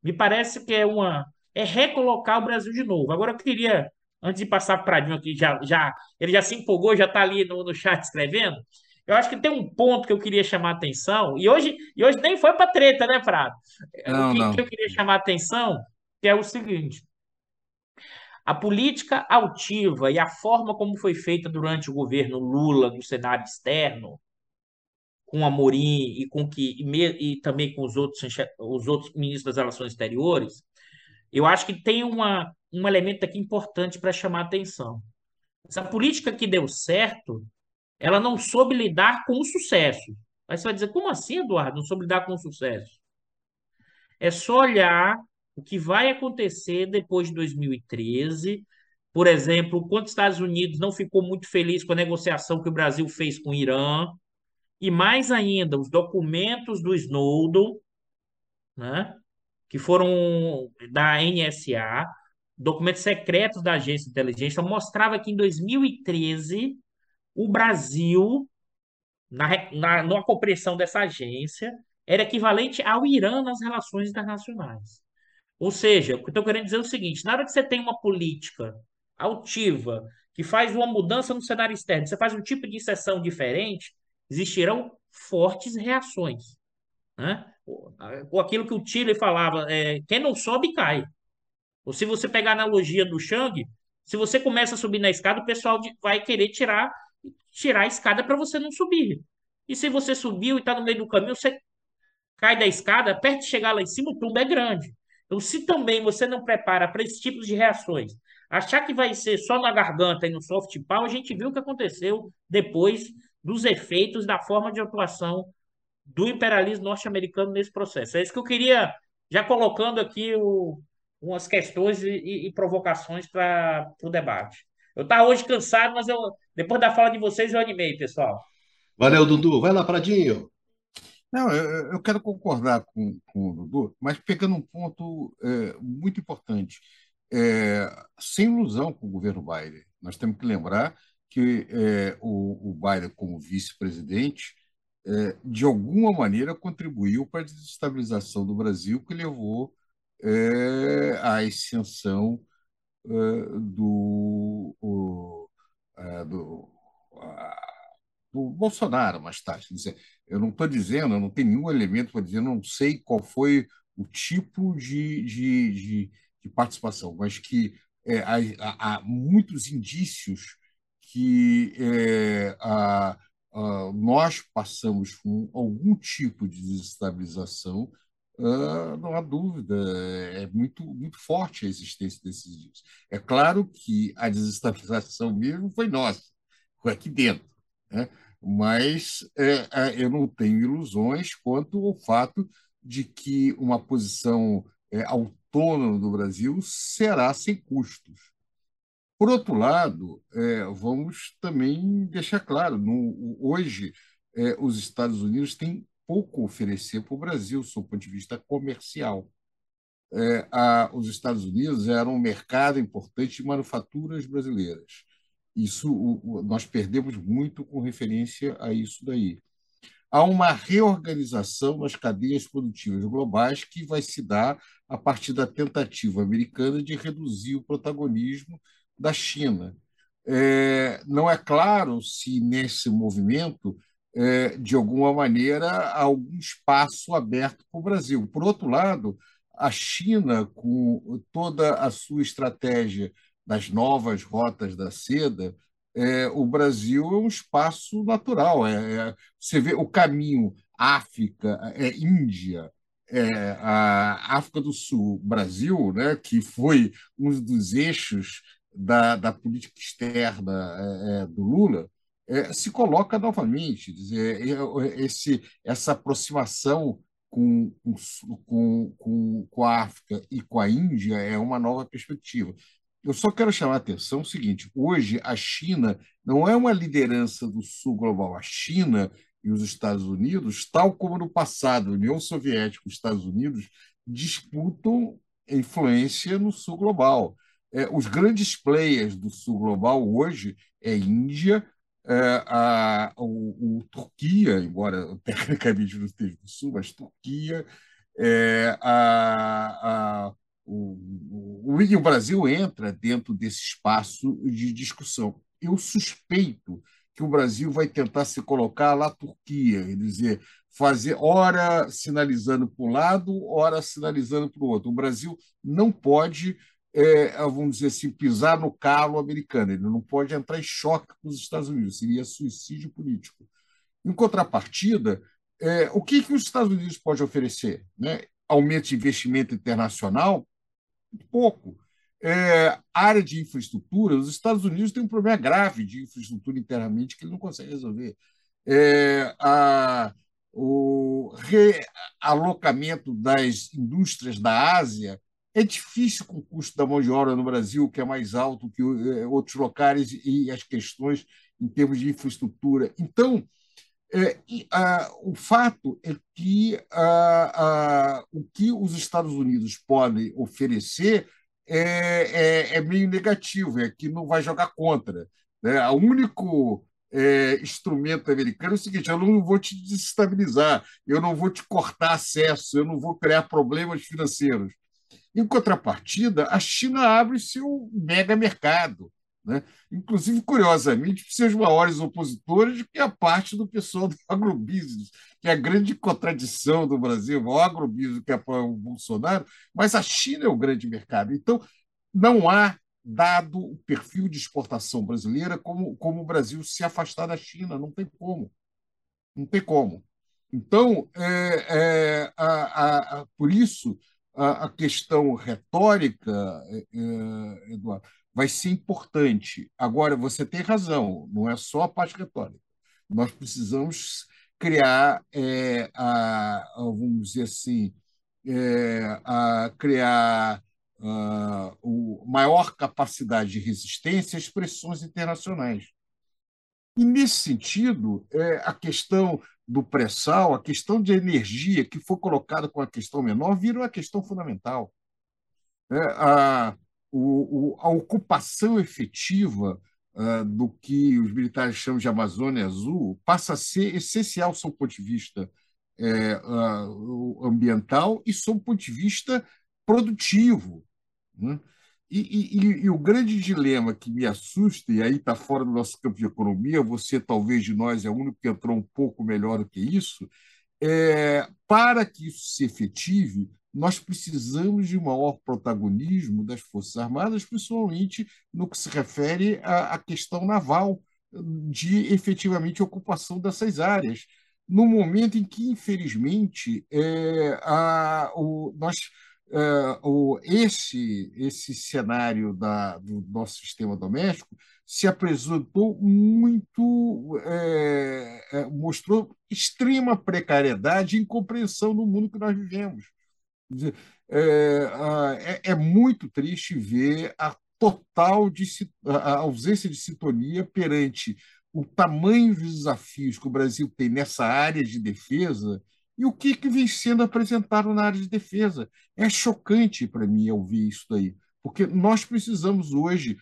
me parece que é uma é recolocar o Brasil de novo. Agora eu queria, antes de passar para o Pradinho aqui, já, já, ele já se empolgou, já está ali no, no chat escrevendo. Eu acho que tem um ponto que eu queria chamar a atenção, e hoje, e hoje nem foi para treta, né, Prado? Não, o que, não. que eu queria chamar a atenção que é o seguinte: a política altiva e a forma como foi feita durante o governo Lula no cenário externo, com Amorim e com que e, e também com os outros os outros ministros das relações exteriores, eu acho que tem uma, um elemento aqui importante para chamar a atenção. Essa política que deu certo ela não soube lidar com o sucesso. Aí você vai dizer, como assim, Eduardo, não soube lidar com o sucesso? É só olhar o que vai acontecer depois de 2013. Por exemplo, quanto os Estados Unidos não ficou muito feliz com a negociação que o Brasil fez com o Irã, e mais ainda, os documentos do Snowden, né, que foram da NSA, documentos secretos da agência de inteligência, mostrava que em 2013 o Brasil, na, na, na compreensão dessa agência, era equivalente ao Irã nas relações internacionais. Ou seja, o que eu estou querendo dizer é o seguinte: na hora que você tem uma política altiva, que faz uma mudança no cenário externo, você faz um tipo de sessão diferente, existirão fortes reações. Né? Ou aquilo que o Chile falava, é, quem não sobe, cai. Ou se você pegar a analogia do Shang, se você começa a subir na escada, o pessoal vai querer tirar tirar a escada para você não subir. E se você subiu e está no meio do caminho, você cai da escada, perto de chegar lá em cima, o tumbo é grande. Então, se também você não prepara para esse tipo de reações, achar que vai ser só na garganta e no soft power, a gente viu o que aconteceu depois dos efeitos da forma de atuação do imperialismo norte-americano nesse processo. É isso que eu queria, já colocando aqui o, umas questões e, e provocações para o debate. Eu estava hoje cansado, mas eu, depois da fala de vocês eu animei, pessoal.
Valeu, Dudu. Vai lá, Pradinho.
Não, eu, eu quero concordar com, com o Dudu, mas pegando um ponto é, muito importante. É, sem ilusão com o governo Biden. Nós temos que lembrar que é, o, o Biden, como vice-presidente, é, de alguma maneira contribuiu para a desestabilização do Brasil, que levou é, à extensão uh, do, uh, do, do, Bolsonaro mais tarde. Eu não estou dizendo, eu não tenho nenhum elemento para dizer, não sei qual foi o tipo de, de, de, de participação, mas que é, há, há, muitos indícios que é, a, a, nós passamos com algum tipo de desestabilização Uh, não há dúvida, é muito, muito forte a existência desses dias. É claro que a desestabilização mesmo foi nossa, foi aqui dentro, né? mas é, é, eu não tenho ilusões quanto ao fato de que uma posição é, autônoma do Brasil será sem custos. Por outro lado, é, vamos também deixar claro, no, hoje é, os Estados Unidos têm pouco oferecer para o Brasil, do ponto de vista comercial. é, a, os Estados Unidos eram um mercado importante de manufaturas brasileiras. Isso o, o, nós perdemos muito com referência a isso daí. Há uma reorganização nas cadeias produtivas globais que vai se dar a partir da tentativa americana de reduzir o protagonismo da China. É, não é claro se nesse movimento, de alguma maneira, algum espaço aberto para o Brasil. Por outro lado, a China, com toda a sua estratégia das novas rotas da seda, é, o Brasil é um espaço natural. É, é, você vê o caminho África, é, Índia, é, a África do Sul, Brasil, né, que foi um dos eixos da, da política externa é, é, do Lula, se coloca novamente. Dizer, esse, essa aproximação com, com, com, com a África e com a Índia é uma nova perspectiva. Eu só quero chamar a atenção o seguinte: hoje a China não é uma liderança do Sul global. A China e os Estados Unidos, tal como no passado, União Soviética e os Estados Unidos disputam influência no Sul global. É, os grandes players do Sul global hoje é Índia, é, a, o, o, Turquia, embora tecnicamente não esteja no Sul, mas Turquia, é, a, a o, o, o Brasil entra dentro desse espaço de discussão. Eu suspeito que o Brasil vai tentar se colocar lá Turquia, quer dizer, fazer hora sinalizando para um lado, hora sinalizando para o outro. O Brasil não pode, é, vamos dizer assim, pisar no calo americano, ele não pode entrar em choque com os Estados Unidos, seria suicídio político. Em contrapartida, é, o que, que os Estados Unidos pode oferecer? Né? Aumento de investimento internacional, pouco. É, área de infraestrutura, os Estados Unidos têm um problema grave de infraestrutura internamente que ele não consegue resolver. É, a, o realocamento das indústrias da Ásia é difícil com o custo da mão de obra no Brasil, que é mais alto que é, outros locais, e as questões em termos de infraestrutura. Então, é, a, o fato é que a, a, o que os Estados Unidos podem oferecer é, é, é, meio negativo, é que não vai jogar contra. Né? O único é, instrumento americano é o seguinte: eu não vou te desestabilizar, eu não vou te cortar acesso, eu não vou criar problemas financeiros. Em contrapartida, a China abre seu mega mercado. Né? Inclusive, curiosamente, seus maiores opositores, que é a parte do pessoal do agrobusiness, que é a grande contradição do Brasil, o agrobusiness que apoia o Bolsonaro, mas a China é o grande mercado. Então, não há, dado o perfil de exportação brasileira, como, como o Brasil se afastar da China, não tem como. Não tem como. Então, é, é, a, a, a, por isso, a, questão retórica, é Eduardo, vai ser importante. Agora, você tem razão, não é só a parte retórica. Nós precisamos criar, é, a, a, vamos dizer assim, é, a criar a, o maior capacidade de resistência às pressões internacionais. E, nesse sentido, a questão do pré-sal, a questão de energia, que foi colocada com a questão menor, virou a questão fundamental. É, a, o, o, a ocupação efetiva uh, do que os militares chamam de Amazônia Azul passa a ser essencial sob o ponto de vista é, uh, ambiental e sob o ponto de vista produtivo. Né? E, e, e, o grande dilema que me assusta, e aí está fora do nosso campo de economia, você talvez de nós é o único que entrou um pouco melhor do que isso, é, para que isso se efetive, nós precisamos de maior protagonismo das Forças Armadas, principalmente no que se refere à, à questão naval, de efetivamente ocupação dessas áreas. No momento em que, infelizmente, é, a, o, nós, é, o, esse, esse cenário da, do nosso sistema doméstico se apresentou muito, é mostrou extrema precariedade e incompreensão no mundo que nós vivemos. É, é, é muito triste ver a total de, a ausência de sintonia perante o tamanho dos desafios que o Brasil tem nessa área de defesa e o que, que vem sendo apresentado na área de defesa. É chocante para mim ouvir isso daí, porque nós precisamos hoje,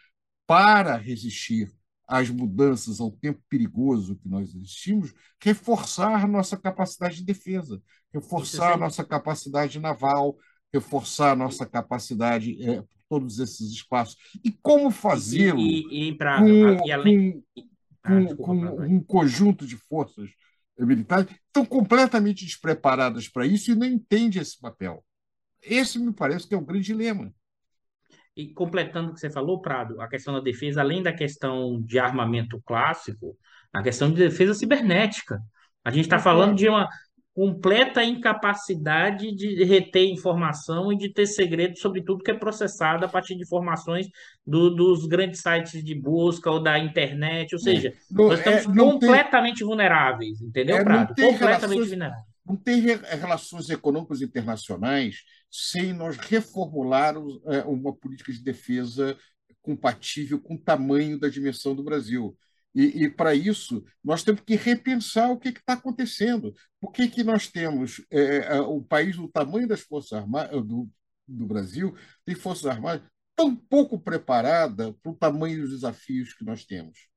para resistir às mudanças, ao tempo perigoso que nós existimos, reforçar nossa capacidade de defesa, reforçar nossa capacidade naval, reforçar nossa capacidade é, por todos esses espaços. E como fazê-lo com, com, com um conjunto de forças militares estão completamente despreparadas para isso e não entendem esse papel. Esse me parece que é o grande dilema.
E completando o que você falou, Prado, a questão da defesa, além da questão de armamento clássico, a questão de defesa cibernética. A gente está falando de uma completa incapacidade de reter informação e de ter segredo sobre tudo que é processado a partir de informações do, dos grandes sites de busca ou da internet. Ou seja, não, nós estamos é, completamente tem, vulneráveis, entendeu, é, Prado? Completamente relações, vulneráveis.
Não tem relações econômicas internacionais sem nós reformularmos é, uma política de defesa compatível com o tamanho da dimensão do Brasil. E, e para isso, nós temos que repensar o que está acontecendo. Por que, que nós temos é, é, o país do tamanho das Forças Armadas do, do Brasil, tem Forças Armadas tão pouco preparada para o tamanho dos desafios que nós temos?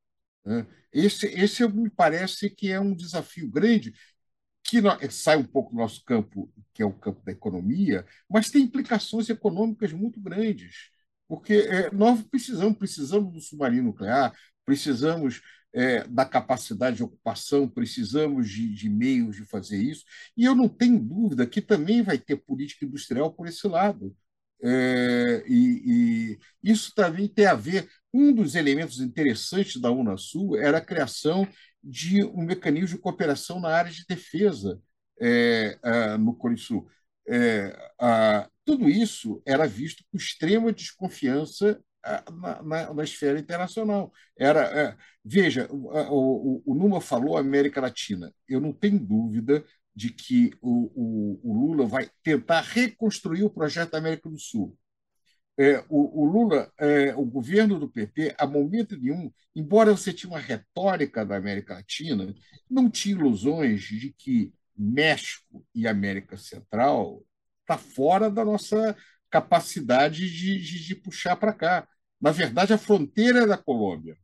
Né? Esse, esse me parece que é um desafio grande que sai um pouco do nosso campo, que é o campo da economia, mas tem implicações econômicas muito grandes, porque é, nós precisamos, precisamos do submarino nuclear, precisamos é, da capacidade de ocupação, precisamos de, de, meios de fazer isso, e eu não tenho dúvida que também vai ter política industrial por esse lado. É, e, e, isso também tem a ver. Um dos elementos interessantes da Unasul era a criação de um mecanismo de cooperação na área de defesa é, no Cone. É, tudo isso era visto com extrema desconfiança na, esfera internacional. Era, é, veja, o, o, o, Numa falou América Latina. Eu não tenho dúvida de que o, o, Lula vai tentar reconstruir o projeto da América do Sul. É, o, Lula, é, o governo do PT, a momento nenhum, embora você tinha uma retórica da América Latina, não tinha ilusões de que México e América Central está fora da nossa capacidade de, de, de puxar para cá. Na verdade, a fronteira é da Colômbia.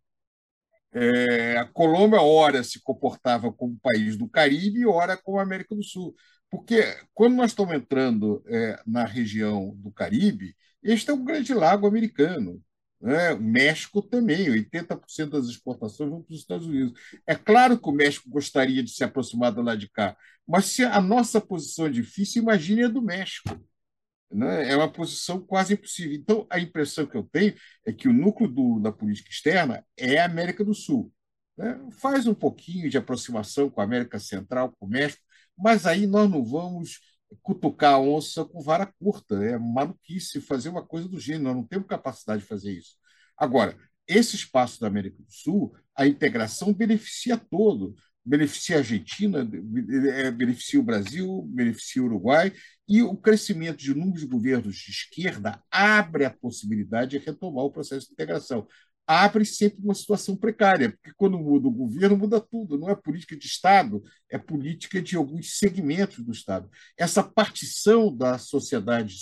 É, a Colômbia, ora, se comportava como país do Caribe, ora como a América do Sul. Porque quando nós estamos entrando é, na região do Caribe, este é um grande lago americano. Né? O México também, 80% das exportações vão para os Estados Unidos. É claro que o México gostaria de se aproximar do lado de cá, mas se a nossa posição é difícil, imagine a do México né, é uma posição quase impossível. Então, a impressão que eu tenho é que o núcleo do, da política externa é a América do Sul. Né? Faz um pouquinho de aproximação com a América Central, com o México, mas aí nós não vamos cutucar a onça com vara curta. É maluquice fazer uma coisa do gênero, nós não temos capacidade de fazer isso. Agora, esse espaço da América do Sul, a integração beneficia todo beneficia a Argentina, é, beneficia o Brasil, beneficia o Uruguai, e o crescimento de números de governos de esquerda abre a possibilidade de retomar o processo de integração. Abre sempre uma situação precária, porque quando muda o governo, muda tudo. Não é política de Estado, é política de alguns segmentos do Estado. Essa partição da sociedade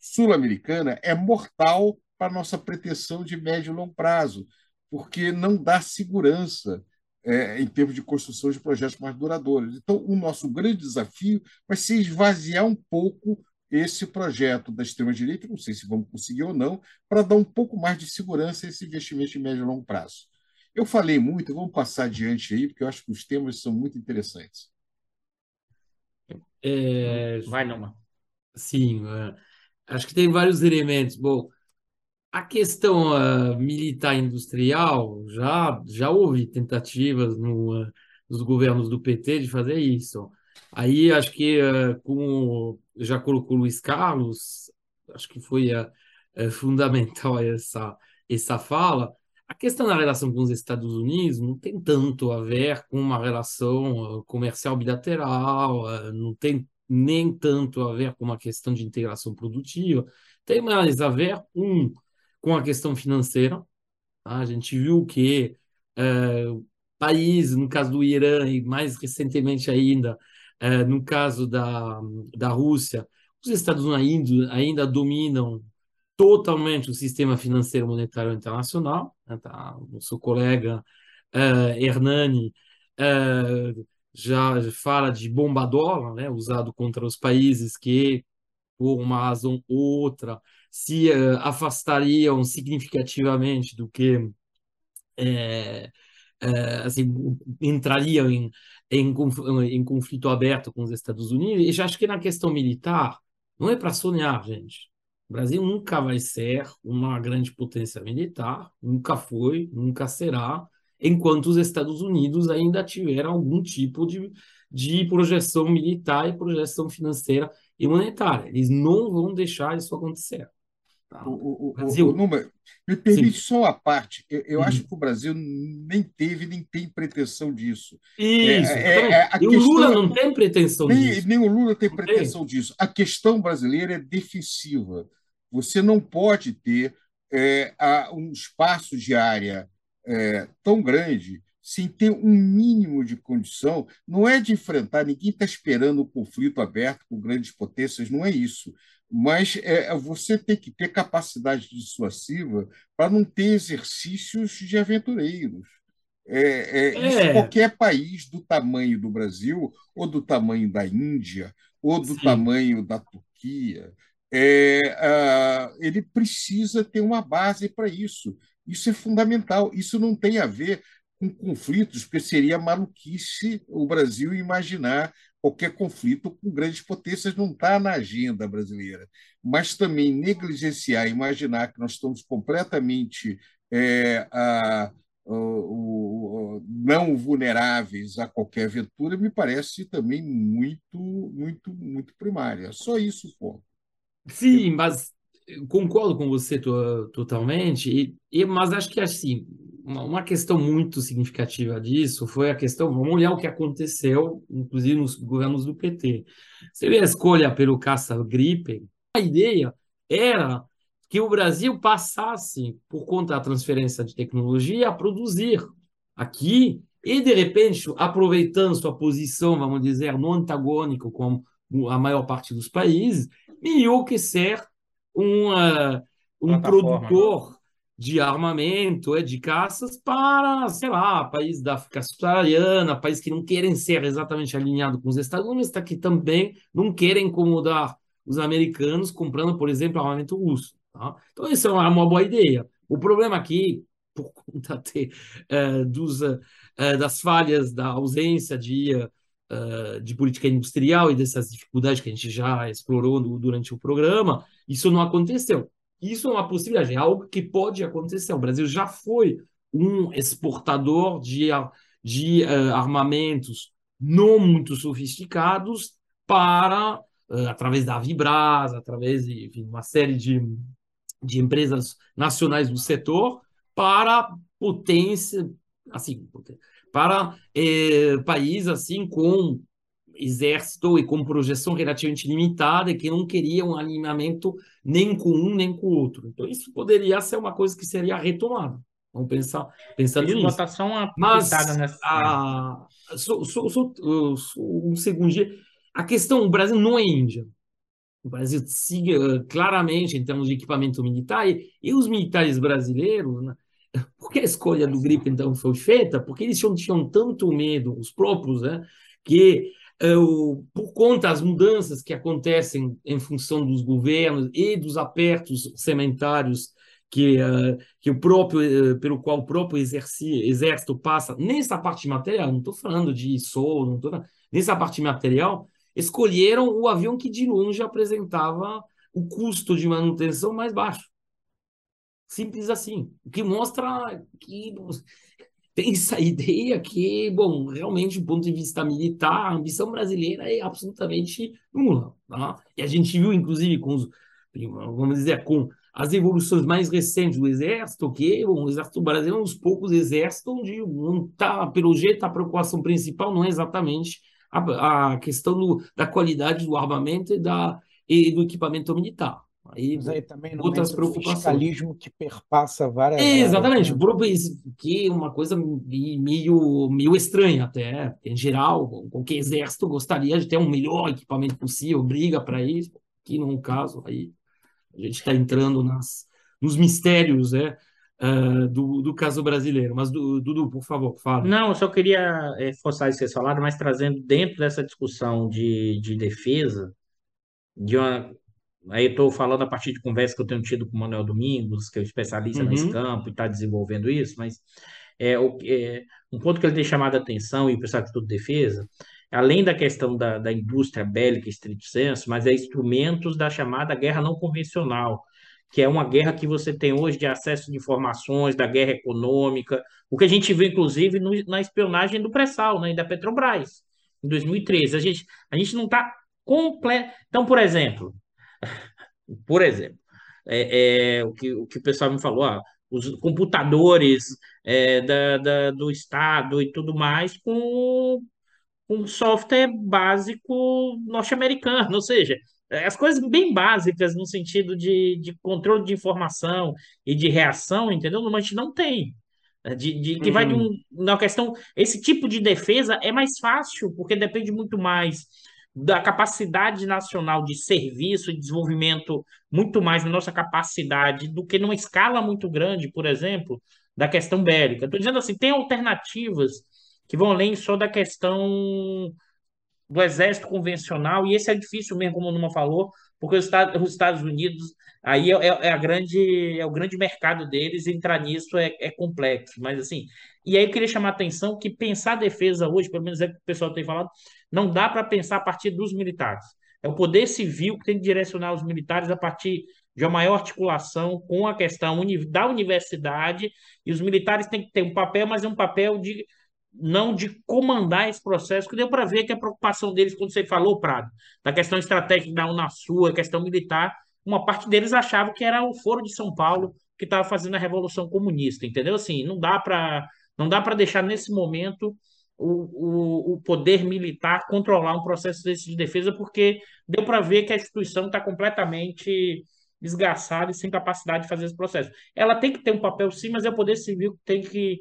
sul-americana é mortal para a nossa pretensão de médio e longo prazo, porque não dá segurança é, em termos de construção de projetos mais duradouros. Então, o nosso grande desafio vai ser esvaziar um pouco esse projeto da extrema-direita, não sei se vamos conseguir ou não, para dar um pouco mais de segurança a esse investimento de médio e longo prazo. Eu falei muito, vamos passar adiante aí, porque eu acho que os temas são muito interessantes.
É, vai, Numa.
Sim, é, acho que tem vários elementos. Bom, a questão uh, militar industrial, já, já houve tentativas no, uh, nos governos do PT de fazer isso. Aí acho que, uh, como já colocou Luiz Carlos, acho que foi fundamental essa, essa fala. A questão da relação com os Estados Unidos não tem tanto a ver com uma relação comercial bilateral, não tem nem tanto a ver com uma questão de integração produtiva, tem mais a ver, um, com a questão financeira. Tá? A gente viu que é, no caso do Irã, e mais recentemente ainda, Uh, no caso da, da Rússia, os Estados Unidos ainda dominam totalmente o sistema financeiro monetário internacional. Né, tá? O seu colega uh, Hernani já fala de bomba dólar, né, usado contra os países que, por uma razão ou outra, se uh, afastariam significativamente do que é, é, assim, entrariam em, em, em conflito aberto com os Estados Unidos. E já acho que na questão militar, não é para sonhar, gente. O Brasil nunca vai ser uma grande potência militar, nunca foi, nunca será, enquanto os Estados Unidos ainda tiveram algum tipo de, de projeção militar e projeção financeira e monetária. Eles não vão deixar isso acontecer.
O, o, Brasil. O, o, número, me permite Sim. só a parte. Eu, eu uhum. acho que o Brasil nem teve nem tem pretensão disso.
Isso. É, é, é, e o Lula não tem pretensão
nem,
disso.
Nem o Lula tem não pretensão tem. disso. A questão brasileira é defensiva. Você não pode ter é, um espaço de área é, tão grande sem ter um mínimo de condição, não é de enfrentar, ninguém está esperando o conflito aberto com grandes potências, não é isso mas é, você tem que ter capacidade dissuasiva para não ter exercícios de aventureiros. É, é, é. qualquer país do tamanho do Brasil, ou do tamanho da Índia, ou do Sim. tamanho da Turquia, é, ele precisa ter uma base para isso. Isso é fundamental. Isso não tem a ver com conflitos, porque seria maluquice o Brasil imaginar qualquer conflito com grandes potências não está na agenda brasileira. Mas também negligenciar, imaginar que nós estamos completamente é, a, a, não vulneráveis a qualquer aventura, me parece também muito, muito, muito primária. Só isso, pô.
Sim, mas concordo com você totalmente, e, e, mas acho que assim, uma, uma, questão muito significativa disso foi a questão, vamos olhar o que aconteceu, inclusive nos governos do PT. Você vê a escolha pelo caça-gripe, a ideia era que o Brasil passasse, por conta da transferência de tecnologia, a produzir aqui e, de repente, aproveitando sua posição, vamos dizer, no antagônico com a maior parte dos países, enriquecer uma, um produtor de armamento, é, de caças para, sei lá, países da África subsaariana, países que não querem ser exatamente alinhados com os Estados Unidos, tá, que também não querem incomodar os americanos comprando, por exemplo, armamento russo. Tá? Então, isso é uma, uma boa ideia. O problema aqui, por conta uh, dos, uh, das falhas, da ausência de, de política industrial e dessas dificuldades que a gente já explorou no, durante o programa, isso não aconteceu. Isso é uma possibilidade, é algo que pode acontecer. O Brasil já foi um exportador de, de uh, armamentos não muito sofisticados para, uh, através da Vibras, através de enfim, uma série de, de empresas nacionais do setor, para potência, assim, para eh, países assim com exército e com projeção relativamente limitada e que não queriam um alinhamento nem com um nem com o outro. Então, isso poderia ser uma coisa que seria retomada. Vamos pensar pensando nisso.
Votação
Mas, nessa... a, so, so, so, um segundinho. A questão, o Brasil não é Índia. O Brasil siga claramente em termos de equipamento militar e, e os militares brasileiros, né? por que a escolha do Gripe então foi feita? Porque eles tinham, tinham tanto medo, os próprios, né? que por conta das mudanças que acontecem em função dos governos e dos apertos sementários que, uh, que o próprio, uh, pelo qual o próprio exército passa, nessa parte material, não estou falando de sol, não tô falando, nessa parte material, escolheram o avião que de longe apresentava o custo de manutenção mais baixo. Simples assim. O que mostra que tem essa ideia que, bom, realmente, do ponto de vista militar, a ambição brasileira é absolutamente nula. Tá? E a gente viu, inclusive, com os, vamos dizer, com as evoluções mais recentes do Exército, que bom, o Exército brasileiro é um dos poucos exércitos onde não tá, pelo jeito, a preocupação principal não é exatamente a, a questão do, da qualidade do armamento e, da, e do equipamento militar. Aí,
Mas aí também não
outras
entra o
preocupações.
fiscalismo que perpassa várias
É,
áreas,
exatamente,
né?
o próprio isso, que é uma coisa me- meio, meio estranha até. Em geral, qualquer exército gostaria de ter um melhor equipamento possível, briga para isso, que não é o caso. Aí a gente está entrando nas, nos mistérios, né, ah, do, do caso brasileiro. Mas, Du- Dudu, por favor, fala.
Não, eu só queria eh, forçar isso que vocês falaram, mas trazendo dentro dessa discussão de, de defesa, de uma, aí eu estou falando a partir de conversa que eu tenho tido com o Manuel Domingos, que é especialista nesse
Uhum,
campo e está desenvolvendo isso, mas é, o, é, um ponto que ele tem chamado a atenção, e o pessoal que estuda defesa, além da questão da, da indústria bélica, estrito senso, mas é instrumentos da chamada guerra não convencional, que é uma guerra que você tem hoje de acesso de informações, da guerra econômica, o que a gente viu, inclusive, no- na espionagem do pré-sal, né, e da Petrobras, em 2013. A gente, a gente não está completo. Então, por exemplo, por exemplo, é, é, o que, o que o pessoal me falou, ah, os computadores é, da, da- do Estado e tudo mais com um software básico norte-americano, ou seja, as coisas bem básicas no sentido de, de controle de informação e de reação, entendeu? Mas a gente não tem. É, De, de- que vai de um,
uhum,
na questão, esse tipo de defesa é mais fácil, porque depende muito mais da capacidade nacional de serviço e desenvolvimento, muito mais na nossa capacidade do que numa escala muito grande, por exemplo, da questão bélica. Estou dizendo assim, tem alternativas que vão além só da questão do exército convencional, e esse é difícil mesmo, como o Numa falou, porque os Estados, os Estados Unidos aí é, é- é a grande, é o grande mercado deles, entrar nisso é, é complexo, mas assim, e aí eu queria chamar a atenção que pensar a defesa hoje, pelo menos é o que o pessoal tem falado, não dá para pensar a partir dos militares. É o poder civil que tem que direcionar os militares a partir de uma maior articulação com a questão da universidade, e os militares têm que ter um papel, mas é um papel de não de comandar esse processo, que deu para ver que a preocupação deles, quando você falou, Prado, da questão estratégica da Unasul, a questão militar, uma parte deles achava que era o Foro de São Paulo que estava fazendo a Revolução Comunista, entendeu? Assim, não dá para não dá para deixar nesse momento o, o, o poder militar controlar um processo desse de defesa, porque deu para ver que a instituição está completamente desgastada e sem capacidade de fazer esse processo. Ela tem que ter um papel sim, mas é o poder civil que tem que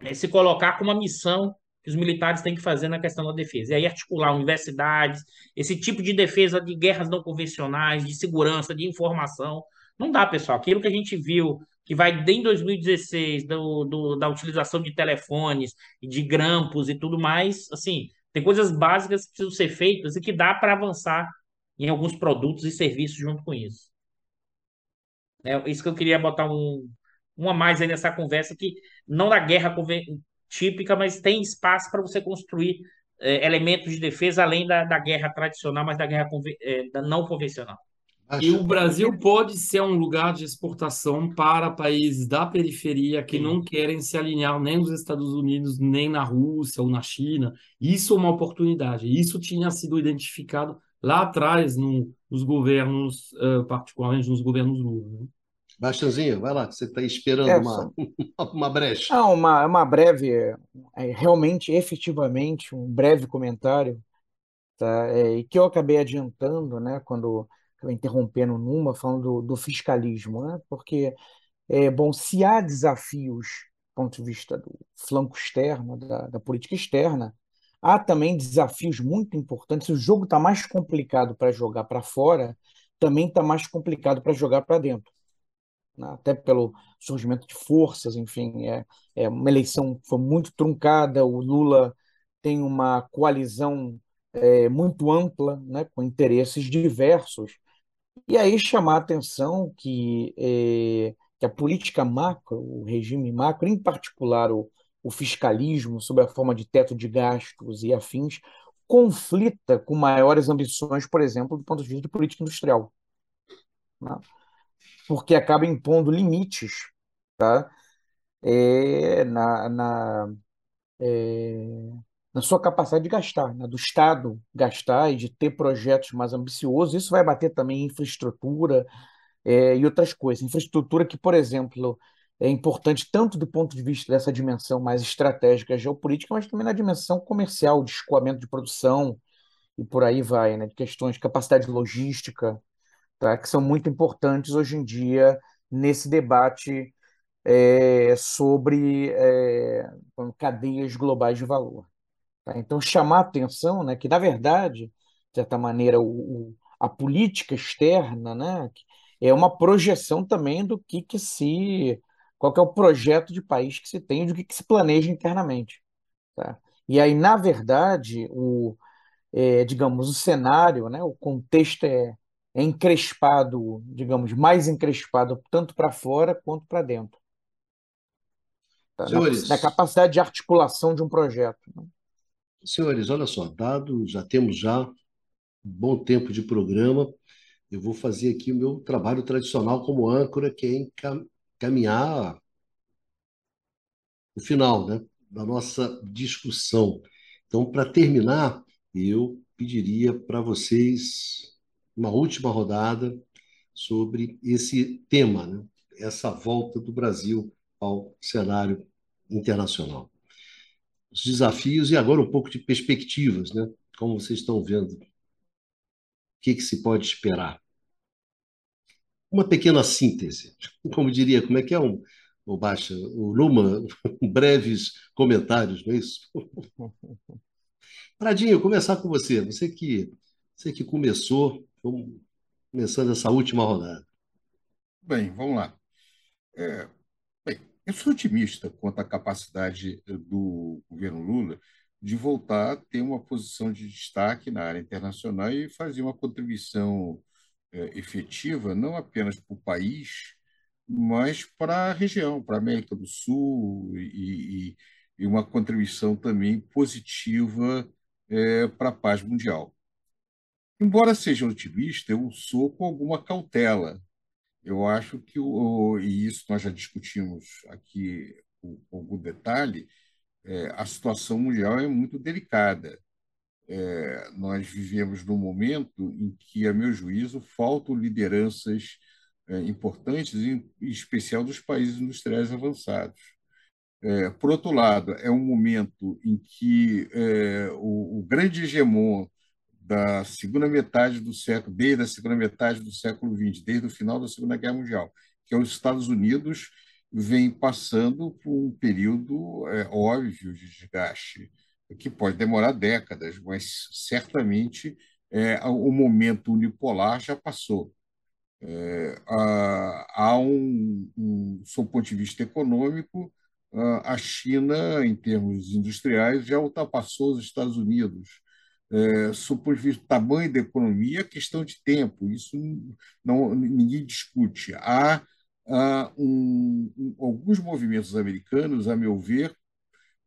é, se colocar como uma missão que os militares têm que fazer na questão da defesa. E aí articular universidades, esse tipo de defesa de guerras não convencionais, de segurança, de informação. Não dá, pessoal. Aquilo que a gente viu, que vai desde 2016, do, do, da utilização de telefones, de grampos e tudo mais, assim, tem coisas básicas que precisam ser feitas e que dá para avançar em alguns produtos e serviços junto com isso. É isso que eu queria botar um, um a mais aí nessa conversa, que não da guerra típica, mas tem espaço para você construir eh, elementos de defesa além da, da guerra tradicional, mas da guerra eh, da não convencional.
E o
Acho,
Brasil pode ser um lugar de exportação para países da periferia que
Sim.
não querem se alinhar nem nos Estados Unidos, nem na Rússia ou na China. Isso é uma oportunidade. Isso tinha sido identificado lá atrás no, nos governos, eh, particularmente nos governos Lula, né?
Bastianzinho, vai lá, você está esperando
É,
uma,
só-
uma brecha.
ah, uma, uma breve, é, realmente, efetivamente, um breve comentário, tá? É, e que eu acabei adiantando, né, quando interrompendo numa, falando do, do fiscalismo, né? Porque, é, bom, se há desafios do ponto de vista do flanco externo, da, da política externa, há também desafios muito importantes. Se o jogo está mais complicado para jogar para fora, também está mais complicado para jogar para dentro né? até pelo surgimento de forças, enfim, é, é uma eleição foi muito truncada, o Lula tem uma coalizão é, muito ampla, né, com interesses diversos, e aí chamar a atenção que, é, que a política macro, o regime macro, em particular o, o fiscalismo, sob a forma de teto de gastos e afins, conflita com maiores ambições, por exemplo, do ponto de vista de política industrial, né? porque acaba impondo limites, tá? É, na, na, é, na sua capacidade de gastar, né? Do Estado gastar e de ter projetos mais ambiciosos. Isso vai bater também em infraestrutura, é, e outras coisas. Infraestrutura que, por exemplo, é importante tanto do ponto de vista dessa dimensão mais estratégica geopolítica, mas também na dimensão comercial, de escoamento de produção e por aí vai, né? De questões de capacidade logística, tá? que são muito importantes hoje em dia nesse debate é, sobre é, cadeias globais de valor. Tá? Então, chamar a atenção né, que, na verdade, de certa maneira, o, o, a política externa né, é uma projeção também do que, que se. qual que é o projeto de país que se tem, do que, que se planeja internamente. Tá? E aí, na verdade, o, é, digamos, o cenário, né, o contexto é, é encrespado, digamos, mais encrespado tanto para fora quanto para dentro. Tá? Na, na, capacidade de articulação de um projeto.
Senhores, olha só, dado, já temos já um bom tempo de programa, eu vou fazer aqui o meu trabalho tradicional como âncora, que é encaminhar o final né, da nossa discussão. Então, para terminar, eu pediria para vocês uma última rodada sobre esse tema, né? essa volta do Brasil ao cenário internacional. Os desafios e agora um pouco de perspectivas, né? Como vocês estão vendo, o que, que se pode esperar? Uma pequena síntese, como diria, como é que é um, o Baixa, o Luma, breves comentários, não é isso? Pradinho, começar com você. Você que, você que começou, começando essa última rodada.
Bem, vamos lá. É, eu sou otimista quanto à capacidade do governo Lula de voltar a ter uma posição de destaque na área internacional e fazer uma contribuição é, efetiva, não apenas para o país, mas para a região, para a América do Sul, e, e, uma contribuição também positiva é, para a paz mundial. Embora seja otimista, eu sou com alguma cautela. Eu acho que, o, e isso nós já discutimos aqui com algum detalhe, é, a situação mundial é muito delicada. É, nós vivemos num momento em que, a meu juízo, faltam lideranças é, importantes, em especial dos países industriais avançados. É, por outro lado, é um momento em que é, o, o, grande hegemon da segunda metade do século, desde a segunda metade do século XX, desde o final da Segunda Guerra Mundial, que é os Estados Unidos, vem passando por um período é, óbvio de desgaste, que pode demorar décadas, mas certamente é, o momento unipolar já passou. É, há, um, um, ponto de vista econômico, a China, em termos industriais, já ultrapassou os Estados Unidos. É, o tamanho da economia, é questão de tempo, isso não, ninguém discute. Há, há um, um, alguns movimentos americanos, a meu ver,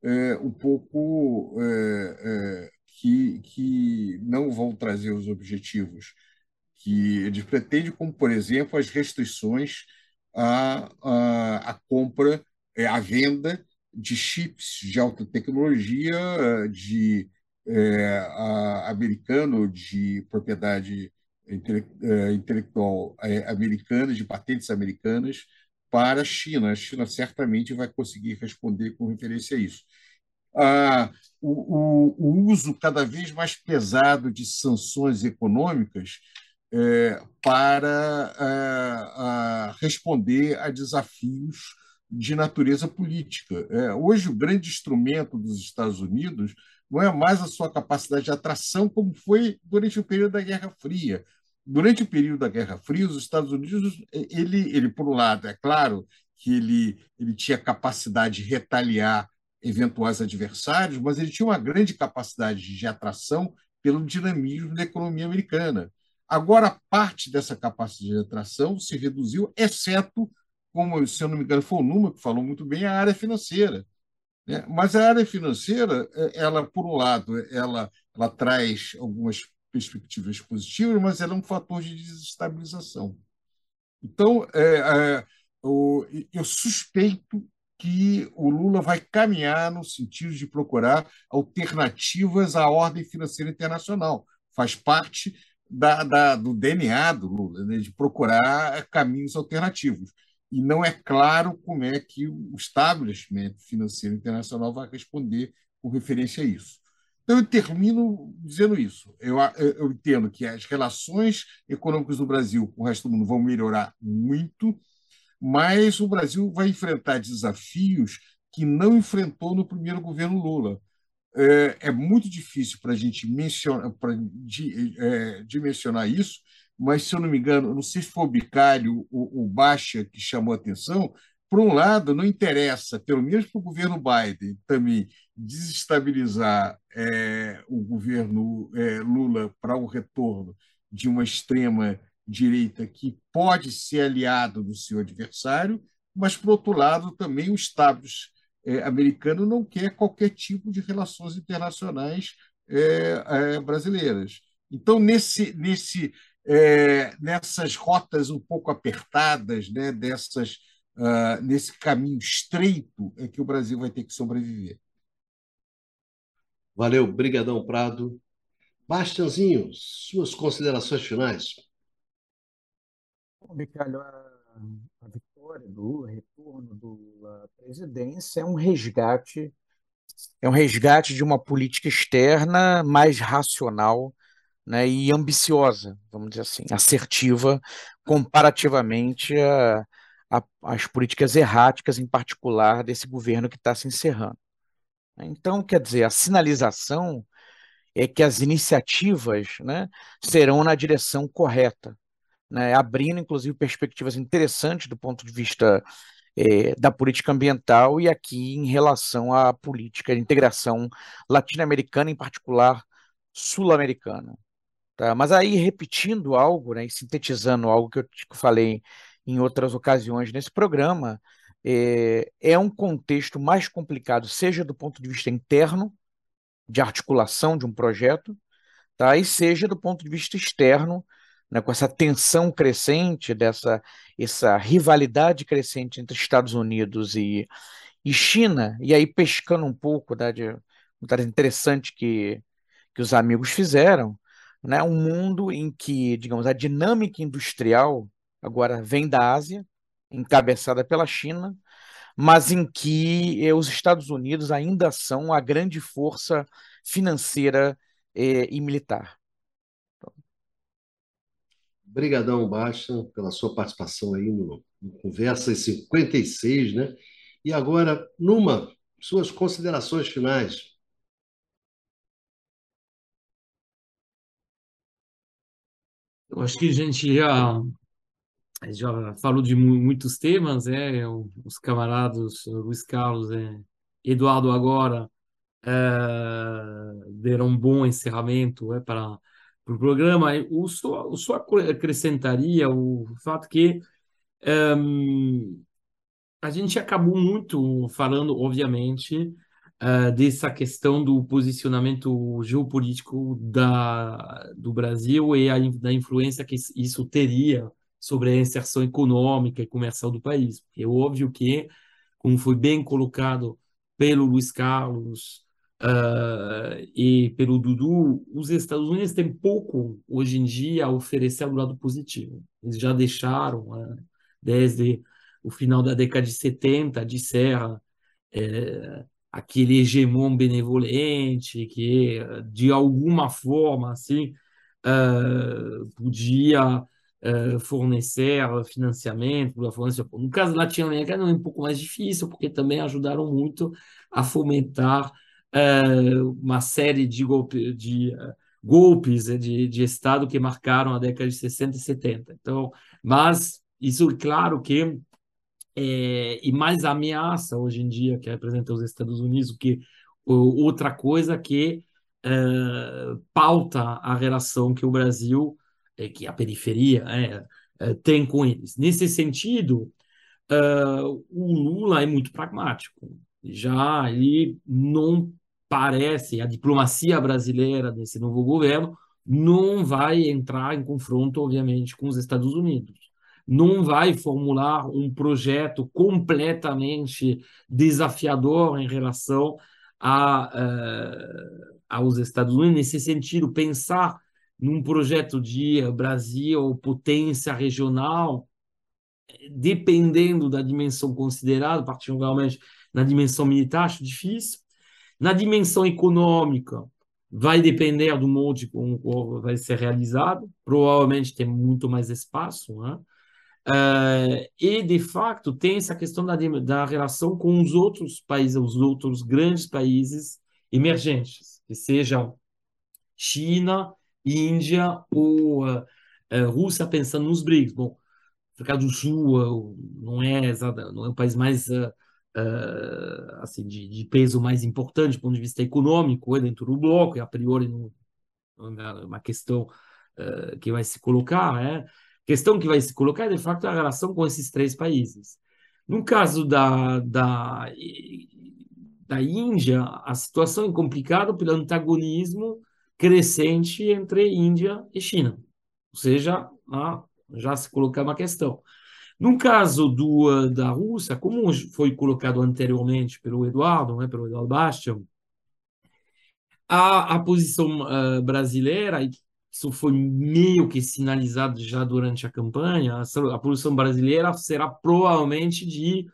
é, um pouco é, é que, que não vão trazer os objetivos que eles pretendem, como, por exemplo, as restrições à, à, à compra é, a venda de chips de alta tecnologia de é, americano de propriedade intele, é, intelectual é, americana, de patentes americanas, para a China. A China certamente vai conseguir responder com referência a isso. Ah, o, o, o, uso cada vez mais pesado de sanções econômicas é, para é, responder a desafios de natureza política. É, hoje, o grande instrumento dos Estados Unidos não é mais a sua capacidade de atração, como foi durante o período da Guerra Fria. Durante o período da Guerra Fria, os Estados Unidos, ele, ele por um lado, é claro que ele, ele tinha capacidade de retaliar eventuais adversários, mas ele tinha uma grande capacidade de atração pelo dinamismo da economia americana. Agora, parte dessa capacidade de atração se reduziu, exceto como, se eu não me engano, foi o Numa que falou muito bem, a área financeira. Né? Mas a área financeira, é, ela, por um lado, ela, ela traz algumas perspectivas positivas, mas ela é um fator de desestabilização. Então, é, é, eu, eu suspeito que o Lula vai caminhar no sentido de procurar alternativas à ordem financeira internacional. Faz parte da, da, do DNA do Lula, né? de procurar caminhos alternativos e não é claro como é que o estabelecimento financeiro internacional vai responder com referência a isso. Então, eu termino dizendo isso. Eu, eu entendo que as relações econômicas do Brasil com o resto do mundo vão melhorar muito, mas o Brasil vai enfrentar desafios que não enfrentou no primeiro governo Lula. É, é muito difícil para a gente mencionar, pra, de, é, dimensionar isso, mas, se eu não me engano, não sei se foi o Bicário ou o Baixa que chamou a atenção, por um lado, não interessa, pelo menos para o governo Biden também, desestabilizar é, o governo é, Lula para o retorno de uma extrema direita que pode ser aliado do seu adversário, mas, por outro lado, também o Estado é, americano não quer qualquer tipo de relações internacionais é, é, brasileiras. Então, nesse, nesse, é, nessas rotas um pouco apertadas, né, dessas, uh, nesse caminho estreito, é que o Brasil vai ter que sobreviver.
Valeu, brigadão Prado. Bastianzinho, suas considerações finais.
Bicalho, a, a vitória do Lula, retorno do Lula à presidência é um resgate, é um resgate de uma política externa mais racional, né, e ambiciosa, vamos dizer assim, assertiva, comparativamente a, a, às políticas erráticas, em particular, desse governo que está se encerrando. Então, quer dizer, a sinalização é que as iniciativas né, serão na direção correta, né, abrindo, inclusive, perspectivas interessantes do ponto de vista é, da política ambiental e aqui em relação à política de integração latino-americana, em particular sul-americana. Tá? Mas aí, repetindo algo, né, e sintetizando algo que eu falei em outras ocasiões nesse programa, é, é um contexto mais complicado, seja do ponto de vista interno, de articulação de um projeto, tá? e seja do ponto de vista externo, né, com essa tensão crescente, dessa essa rivalidade crescente entre Estados Unidos e, e China, e aí pescando um pouco né, de uma interessante que, que os amigos fizeram, né, um mundo em que, digamos, a dinâmica industrial agora vem da Ásia, encabeçada pela China, mas em que eh, os Estados Unidos ainda são a grande força financeira eh, e militar.
Obrigadão, Baixa, pela sua participação aí no, no Conversa 56, né? E agora, Numa, suas considerações finais.
Eu acho que a gente já, já falou de muitos temas, é, os camaradas Luiz Carlos e Eduardo agora é, deram um bom encerramento é, para, para o programa. Eu só, eu só acrescentaria o fato que é, a gente acabou muito falando, obviamente, uh, dessa questão do posicionamento geopolítico da, do Brasil e a, da influência que isso teria sobre a inserção econômica e comercial do país. É óbvio que, como foi bem colocado pelo Luiz Carlos uh, e pelo Dudu, os Estados Unidos têm pouco, hoje em dia, a oferecer do lado positivo. Eles já deixaram, uh, desde o final da década de 70, de Serra, aquele hegemon benevolente que, de alguma forma, assim, uh, podia uh, fornecer financiamento, fornecer... No caso da Latinoamérica é um pouco mais difícil, porque também ajudaram muito a fomentar uh, uma série de, golpe, de golpes de, de Estado que marcaram a década de 60 e 70. Então, mas isso, claro que é, e mais ameaça hoje em dia que representa os Estados Unidos que outra coisa que é, pauta a relação que o Brasil, é, que a periferia é, é tem com eles. Nesse sentido, é, o Lula é muito pragmático. Já ele não parece, a diplomacia brasileira desse novo governo não vai entrar em confronto, obviamente, com os Estados Unidos não vai formular um projeto completamente desafiador em relação a, uh, aos Estados Unidos. Nesse sentido, pensar num projeto de Brasil potência regional, dependendo da dimensão considerada, particularmente na dimensão militar, acho difícil. Na dimensão econômica, vai depender do molde como vai ser realizado, provavelmente tem muito mais espaço, né? Uh, e, de fato, tem essa questão da, da relação com os outros países, os outros grandes países emergentes, que sejam China, Índia ou uh, uh, Rússia, pensando nos BRICS. Bom, África do Sul não é, não é o país mais assim de, de, peso mais importante do ponto de vista econômico é dentro do bloco, e a priori não, não é uma questão que vai se colocar, né? Questão que vai se colocar é, de fato, a relação com esses três países. No caso da, da, da Índia, a situação é complicada pelo antagonismo crescente entre Índia e China. Ou seja, já se colocar uma questão. No caso do, da Rússia, como foi colocado anteriormente pelo Eduardo, né, pelo Eduardo Bastian, a, a posição uh, brasileira, isso foi meio que sinalizado já durante a campanha, a posição brasileira será provavelmente de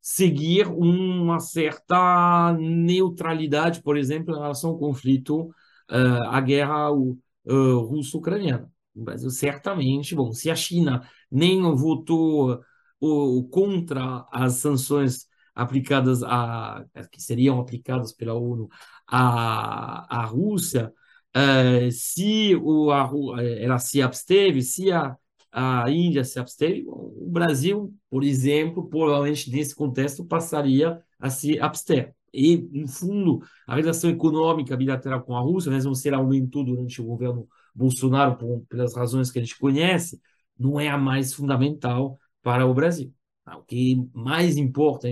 seguir uma certa neutralidade, por exemplo, em relação ao conflito, uh, à guerra uh, russo-ucraniana. O Brasil certamente, bom, se a China nem votou contra as sanções aplicadas a que seriam aplicadas pela ONU à, à Rússia, Uh, se o, a, eh, ela se absteve, se a, a Índia se absteve, o Brasil, por exemplo, provavelmente nesse contexto passaria a se abster. E, no fundo, a relação econômica bilateral com a Rússia, mesmo se ela aumentou durante o governo Bolsonaro, por, pelas razões que a gente conhece, não é a mais fundamental para o Brasil. O que mais importa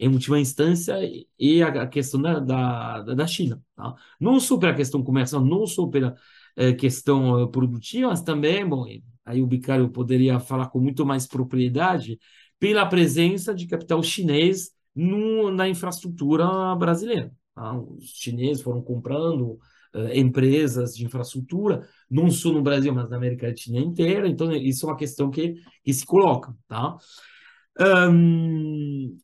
em última instância, e a questão da, da, da China. Tá? Não só pela questão comercial, não só pela eh, questão eh, produtiva, mas também, bom, aí o Bicário poderia falar com muito mais propriedade, pela presença de capital chinês no, na infraestrutura brasileira. Tá? Os chineses foram comprando eh, empresas de infraestrutura, não só no Brasil, mas na América Latina inteira, então isso é uma questão que, que se coloca. Tá?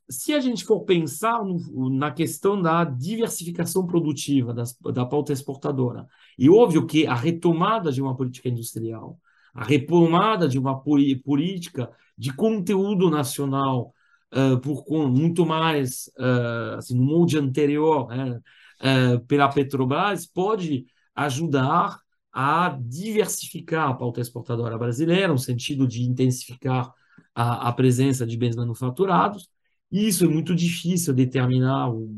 Se a gente for pensar no, na questão da diversificação produtiva das, da pauta exportadora, e óbvio que a retomada de uma política industrial, a retomada de uma política de conteúdo nacional uh, por muito mais uh, assim, no molde anterior né, uh, pela Petrobras pode ajudar a diversificar a pauta exportadora brasileira, no sentido de intensificar a, a presença de bens manufaturados. Isso é muito difícil determinar o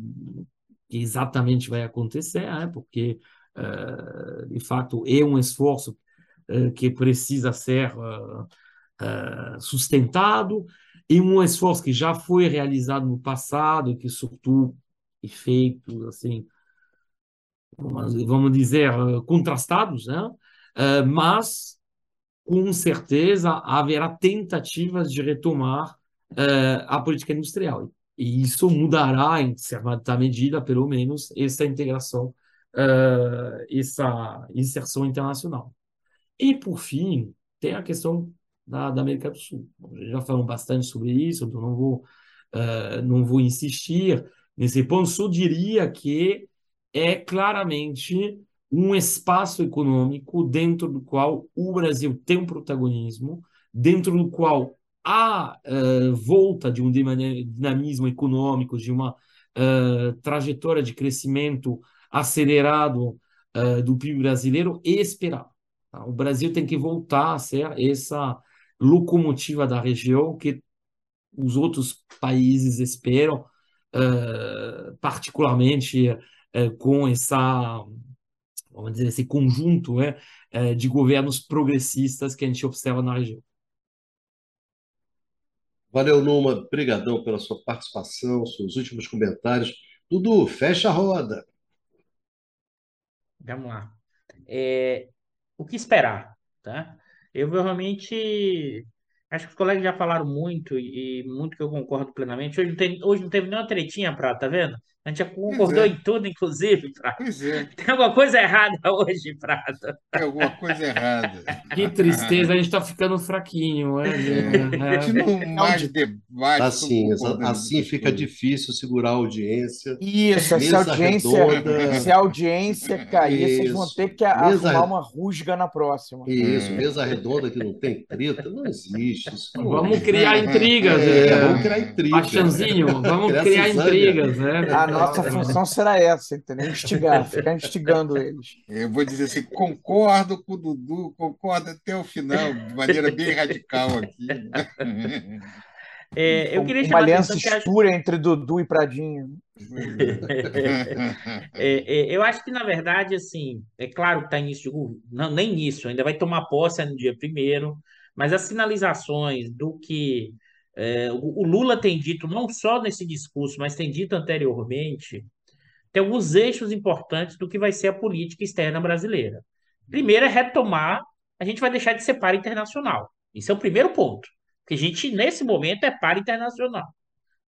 que exatamente vai acontecer, né? porque, uh, de fato, é um esforço uh, que precisa ser uh, sustentado, e um esforço que já foi realizado no passado, que surtiu efeitos, assim, vamos dizer, contrastados, né? mas com certeza haverá tentativas de retomar uh, a política industrial. E isso mudará, em certa medida, pelo menos, essa integração, uh, essa inserção internacional. E, por fim, tem a questão da, da América do Sul. Já falamos bastante sobre isso, então não vou, uh, não vou insistir nesse ponto. Só diria que é claramente um espaço econômico dentro do qual o Brasil tem um protagonismo, dentro do qual há uh, volta de um dinamismo econômico, de uma uh, trajetória de crescimento acelerado uh, do PIB brasileiro e esperado. Tá? O Brasil tem que voltar a ser essa locomotiva da região que os outros países esperam, particularmente com essa vamos dizer, esse conjunto né, de governos progressistas que a gente observa na região.
Valeu, Numa. Obrigadão pela sua participação, seus últimos comentários. Dudu, fecha a roda.
Vamos lá. É, o que esperar? Tá? Eu realmente Acho que os colegas já falaram muito e, muito que eu concordo plenamente. Hoje não, tem, hoje não teve nenhuma tretinha, Prata, tá vendo? A gente já concordou
é.
em tudo, inclusive, Prata.
Pois é,
Tem alguma coisa errada hoje, Prata.
tem alguma coisa errada.
Que tristeza, a gente está ficando fraquinho. É,
É. A gente não mais debate
Assim,
concordando
assim
com as
fica difícil segurar a audiência.
Isso, se a audiência,
redonda.
se a audiência cair, vocês vão
Isso.
ter que
Mesa-
arrumar uma rusga na próxima.
Isso,
É.
mesa redonda que não tem treta, não existe.
Vamos criar intrigas.
É,
é.
vamos criar intriga.
Baixanzinho, vamos
Criar
criar intrigas, né?
A nossa função será essa, entendeu? Instigar, ficar instigando eles.
Eu vou dizer assim, concordo com o Dudu, concordo até o final, de maneira bem radical aqui. né?
É, eu queria
Uma aliança
atenção que acho,
entre Dudu e Pradinho.
é, é, eu acho que, na verdade, assim, é claro que está início de governo, não, nem início, ainda vai tomar posse no dia primeiro, mas as sinalizações do que é, o, Lula tem dito, não só nesse discurso, mas tem dito anteriormente, tem alguns eixos importantes do que vai ser a política externa brasileira. Primeiro é retomar, a gente vai deixar de ser par internacional. Isso é o primeiro ponto. Porque a gente, nesse momento, é par internacional.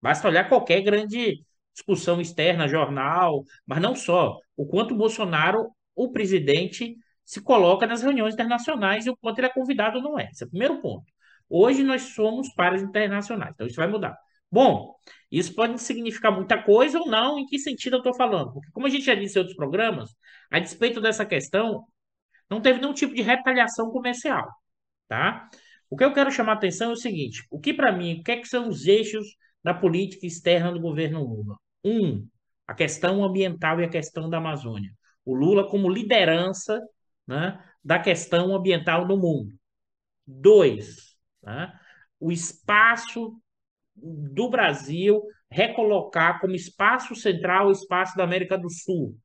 Basta olhar qualquer grande discussão externa, jornal, mas não só. O quanto Bolsonaro, o presidente, se coloca nas reuniões internacionais e o quanto ele é convidado não é. Esse é o primeiro ponto. Hoje nós somos pares internacionais, então isso vai mudar. Bom, isso pode significar muita coisa ou não, em que sentido eu estou falando? Porque, como a gente já disse em outros programas, a despeito dessa questão, não teve nenhum tipo de retaliação comercial, tá? O que eu quero chamar a atenção é o seguinte: o que para mim, o que, é que são os eixos da política externa do governo Lula? Um, a questão ambiental e a questão da Amazônia. O Lula como liderança né, da questão ambiental no mundo. Dois, né, o espaço do Brasil recolocar como espaço central o espaço da América do Sul.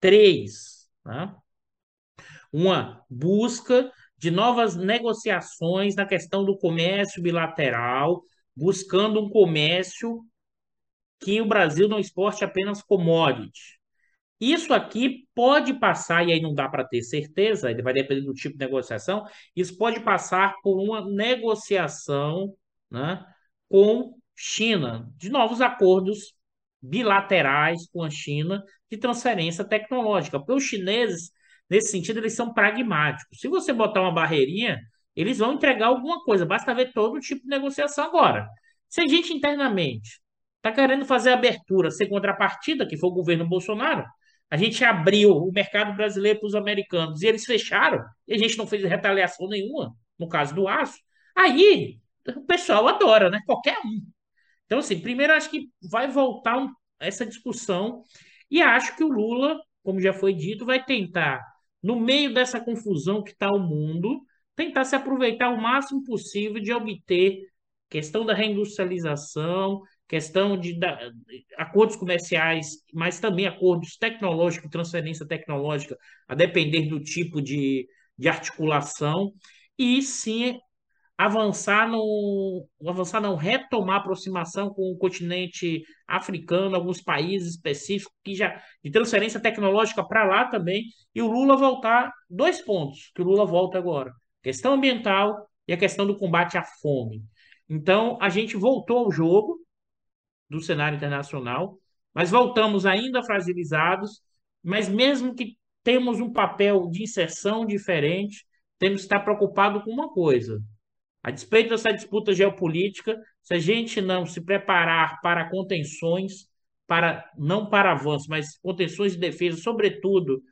Três, né, uma busca de novas negociações na questão do comércio bilateral, buscando um comércio que o Brasil não exporte apenas commodity. Isso aqui pode passar, e aí não dá para ter certeza, vai depender do tipo de negociação, isso pode passar por uma negociação né, com China, de novos acordos bilaterais com a China de transferência tecnológica. Porque os chineses, nesse sentido, eles são pragmáticos. Se você botar uma barreirinha, eles vão entregar alguma coisa, basta ver todo tipo de negociação agora. Se a gente internamente está querendo fazer abertura sem contrapartida, que foi o governo Bolsonaro, a gente abriu o mercado brasileiro para os americanos e eles fecharam, e a gente não fez retaliação nenhuma, no caso do aço, aí o pessoal adora, né? Qualquer um. Então, assim, primeiro acho que vai voltar essa discussão, e acho que o Lula, como já foi dito, vai tentar, no meio dessa confusão que está o mundo, tentar se aproveitar o máximo possível de obter questão da reindustrialização, questão de da, acordos comerciais, mas também acordos tecnológicos, transferência tecnológica, a depender do tipo de, de articulação, e sim avançar no avançar não retomar aproximação com o continente africano, alguns países específicos que já de transferência tecnológica para lá também, e o Lula voltar dois pontos que o Lula volta agora, questão ambiental e a questão do combate à fome. Então, a gente voltou ao jogo do cenário internacional, mas voltamos ainda fragilizados, mas mesmo que temos um papel de inserção diferente, temos que estar preocupado com uma coisa. A despeito dessa disputa geopolítica, se a gente não se preparar para contenções, para não para avanço, mas contenções de defesa, sobretudo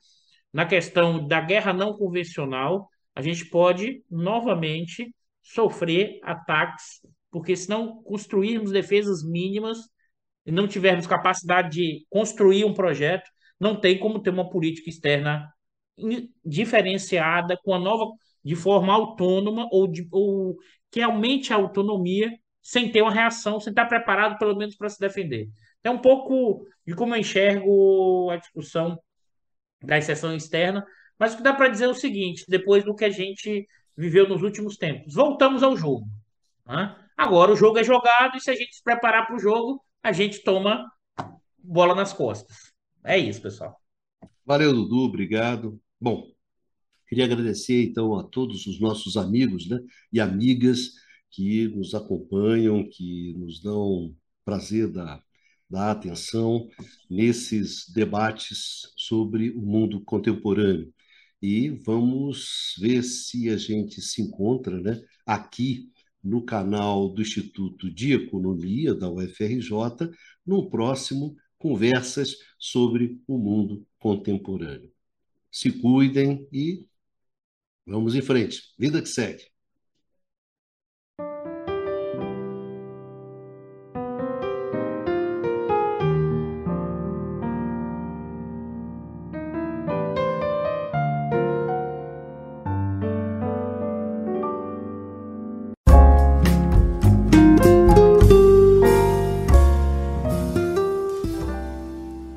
na questão da guerra não convencional, a gente pode novamente sofrer ataques, porque se não construirmos defesas mínimas e não tivermos capacidade de construir um projeto, não tem como ter uma política externa diferenciada com a nova de forma autônoma ou, de, ou que aumente a autonomia sem ter uma reação, sem estar preparado pelo menos para se defender. É um pouco de como eu enxergo a discussão da exceção externa, mas o que dá para dizer é o seguinte: depois do que a gente viveu nos últimos tempos, voltamos ao jogo. Né? Agora o jogo é jogado e se a gente se preparar para o jogo, a gente toma bola nas costas. É isso, pessoal.
Valeu, Dudu, obrigado. Bom, Queria agradecer, então, a todos os nossos amigos né, e amigas que nos acompanham, que nos dão prazer da, da atenção nesses debates sobre o mundo contemporâneo. E vamos ver se a gente se encontra né, aqui no canal do Instituto de Economia da UFRJ, no próximo Conversas sobre o Mundo Contemporâneo. Se cuidem e vamos em frente. Vida que segue.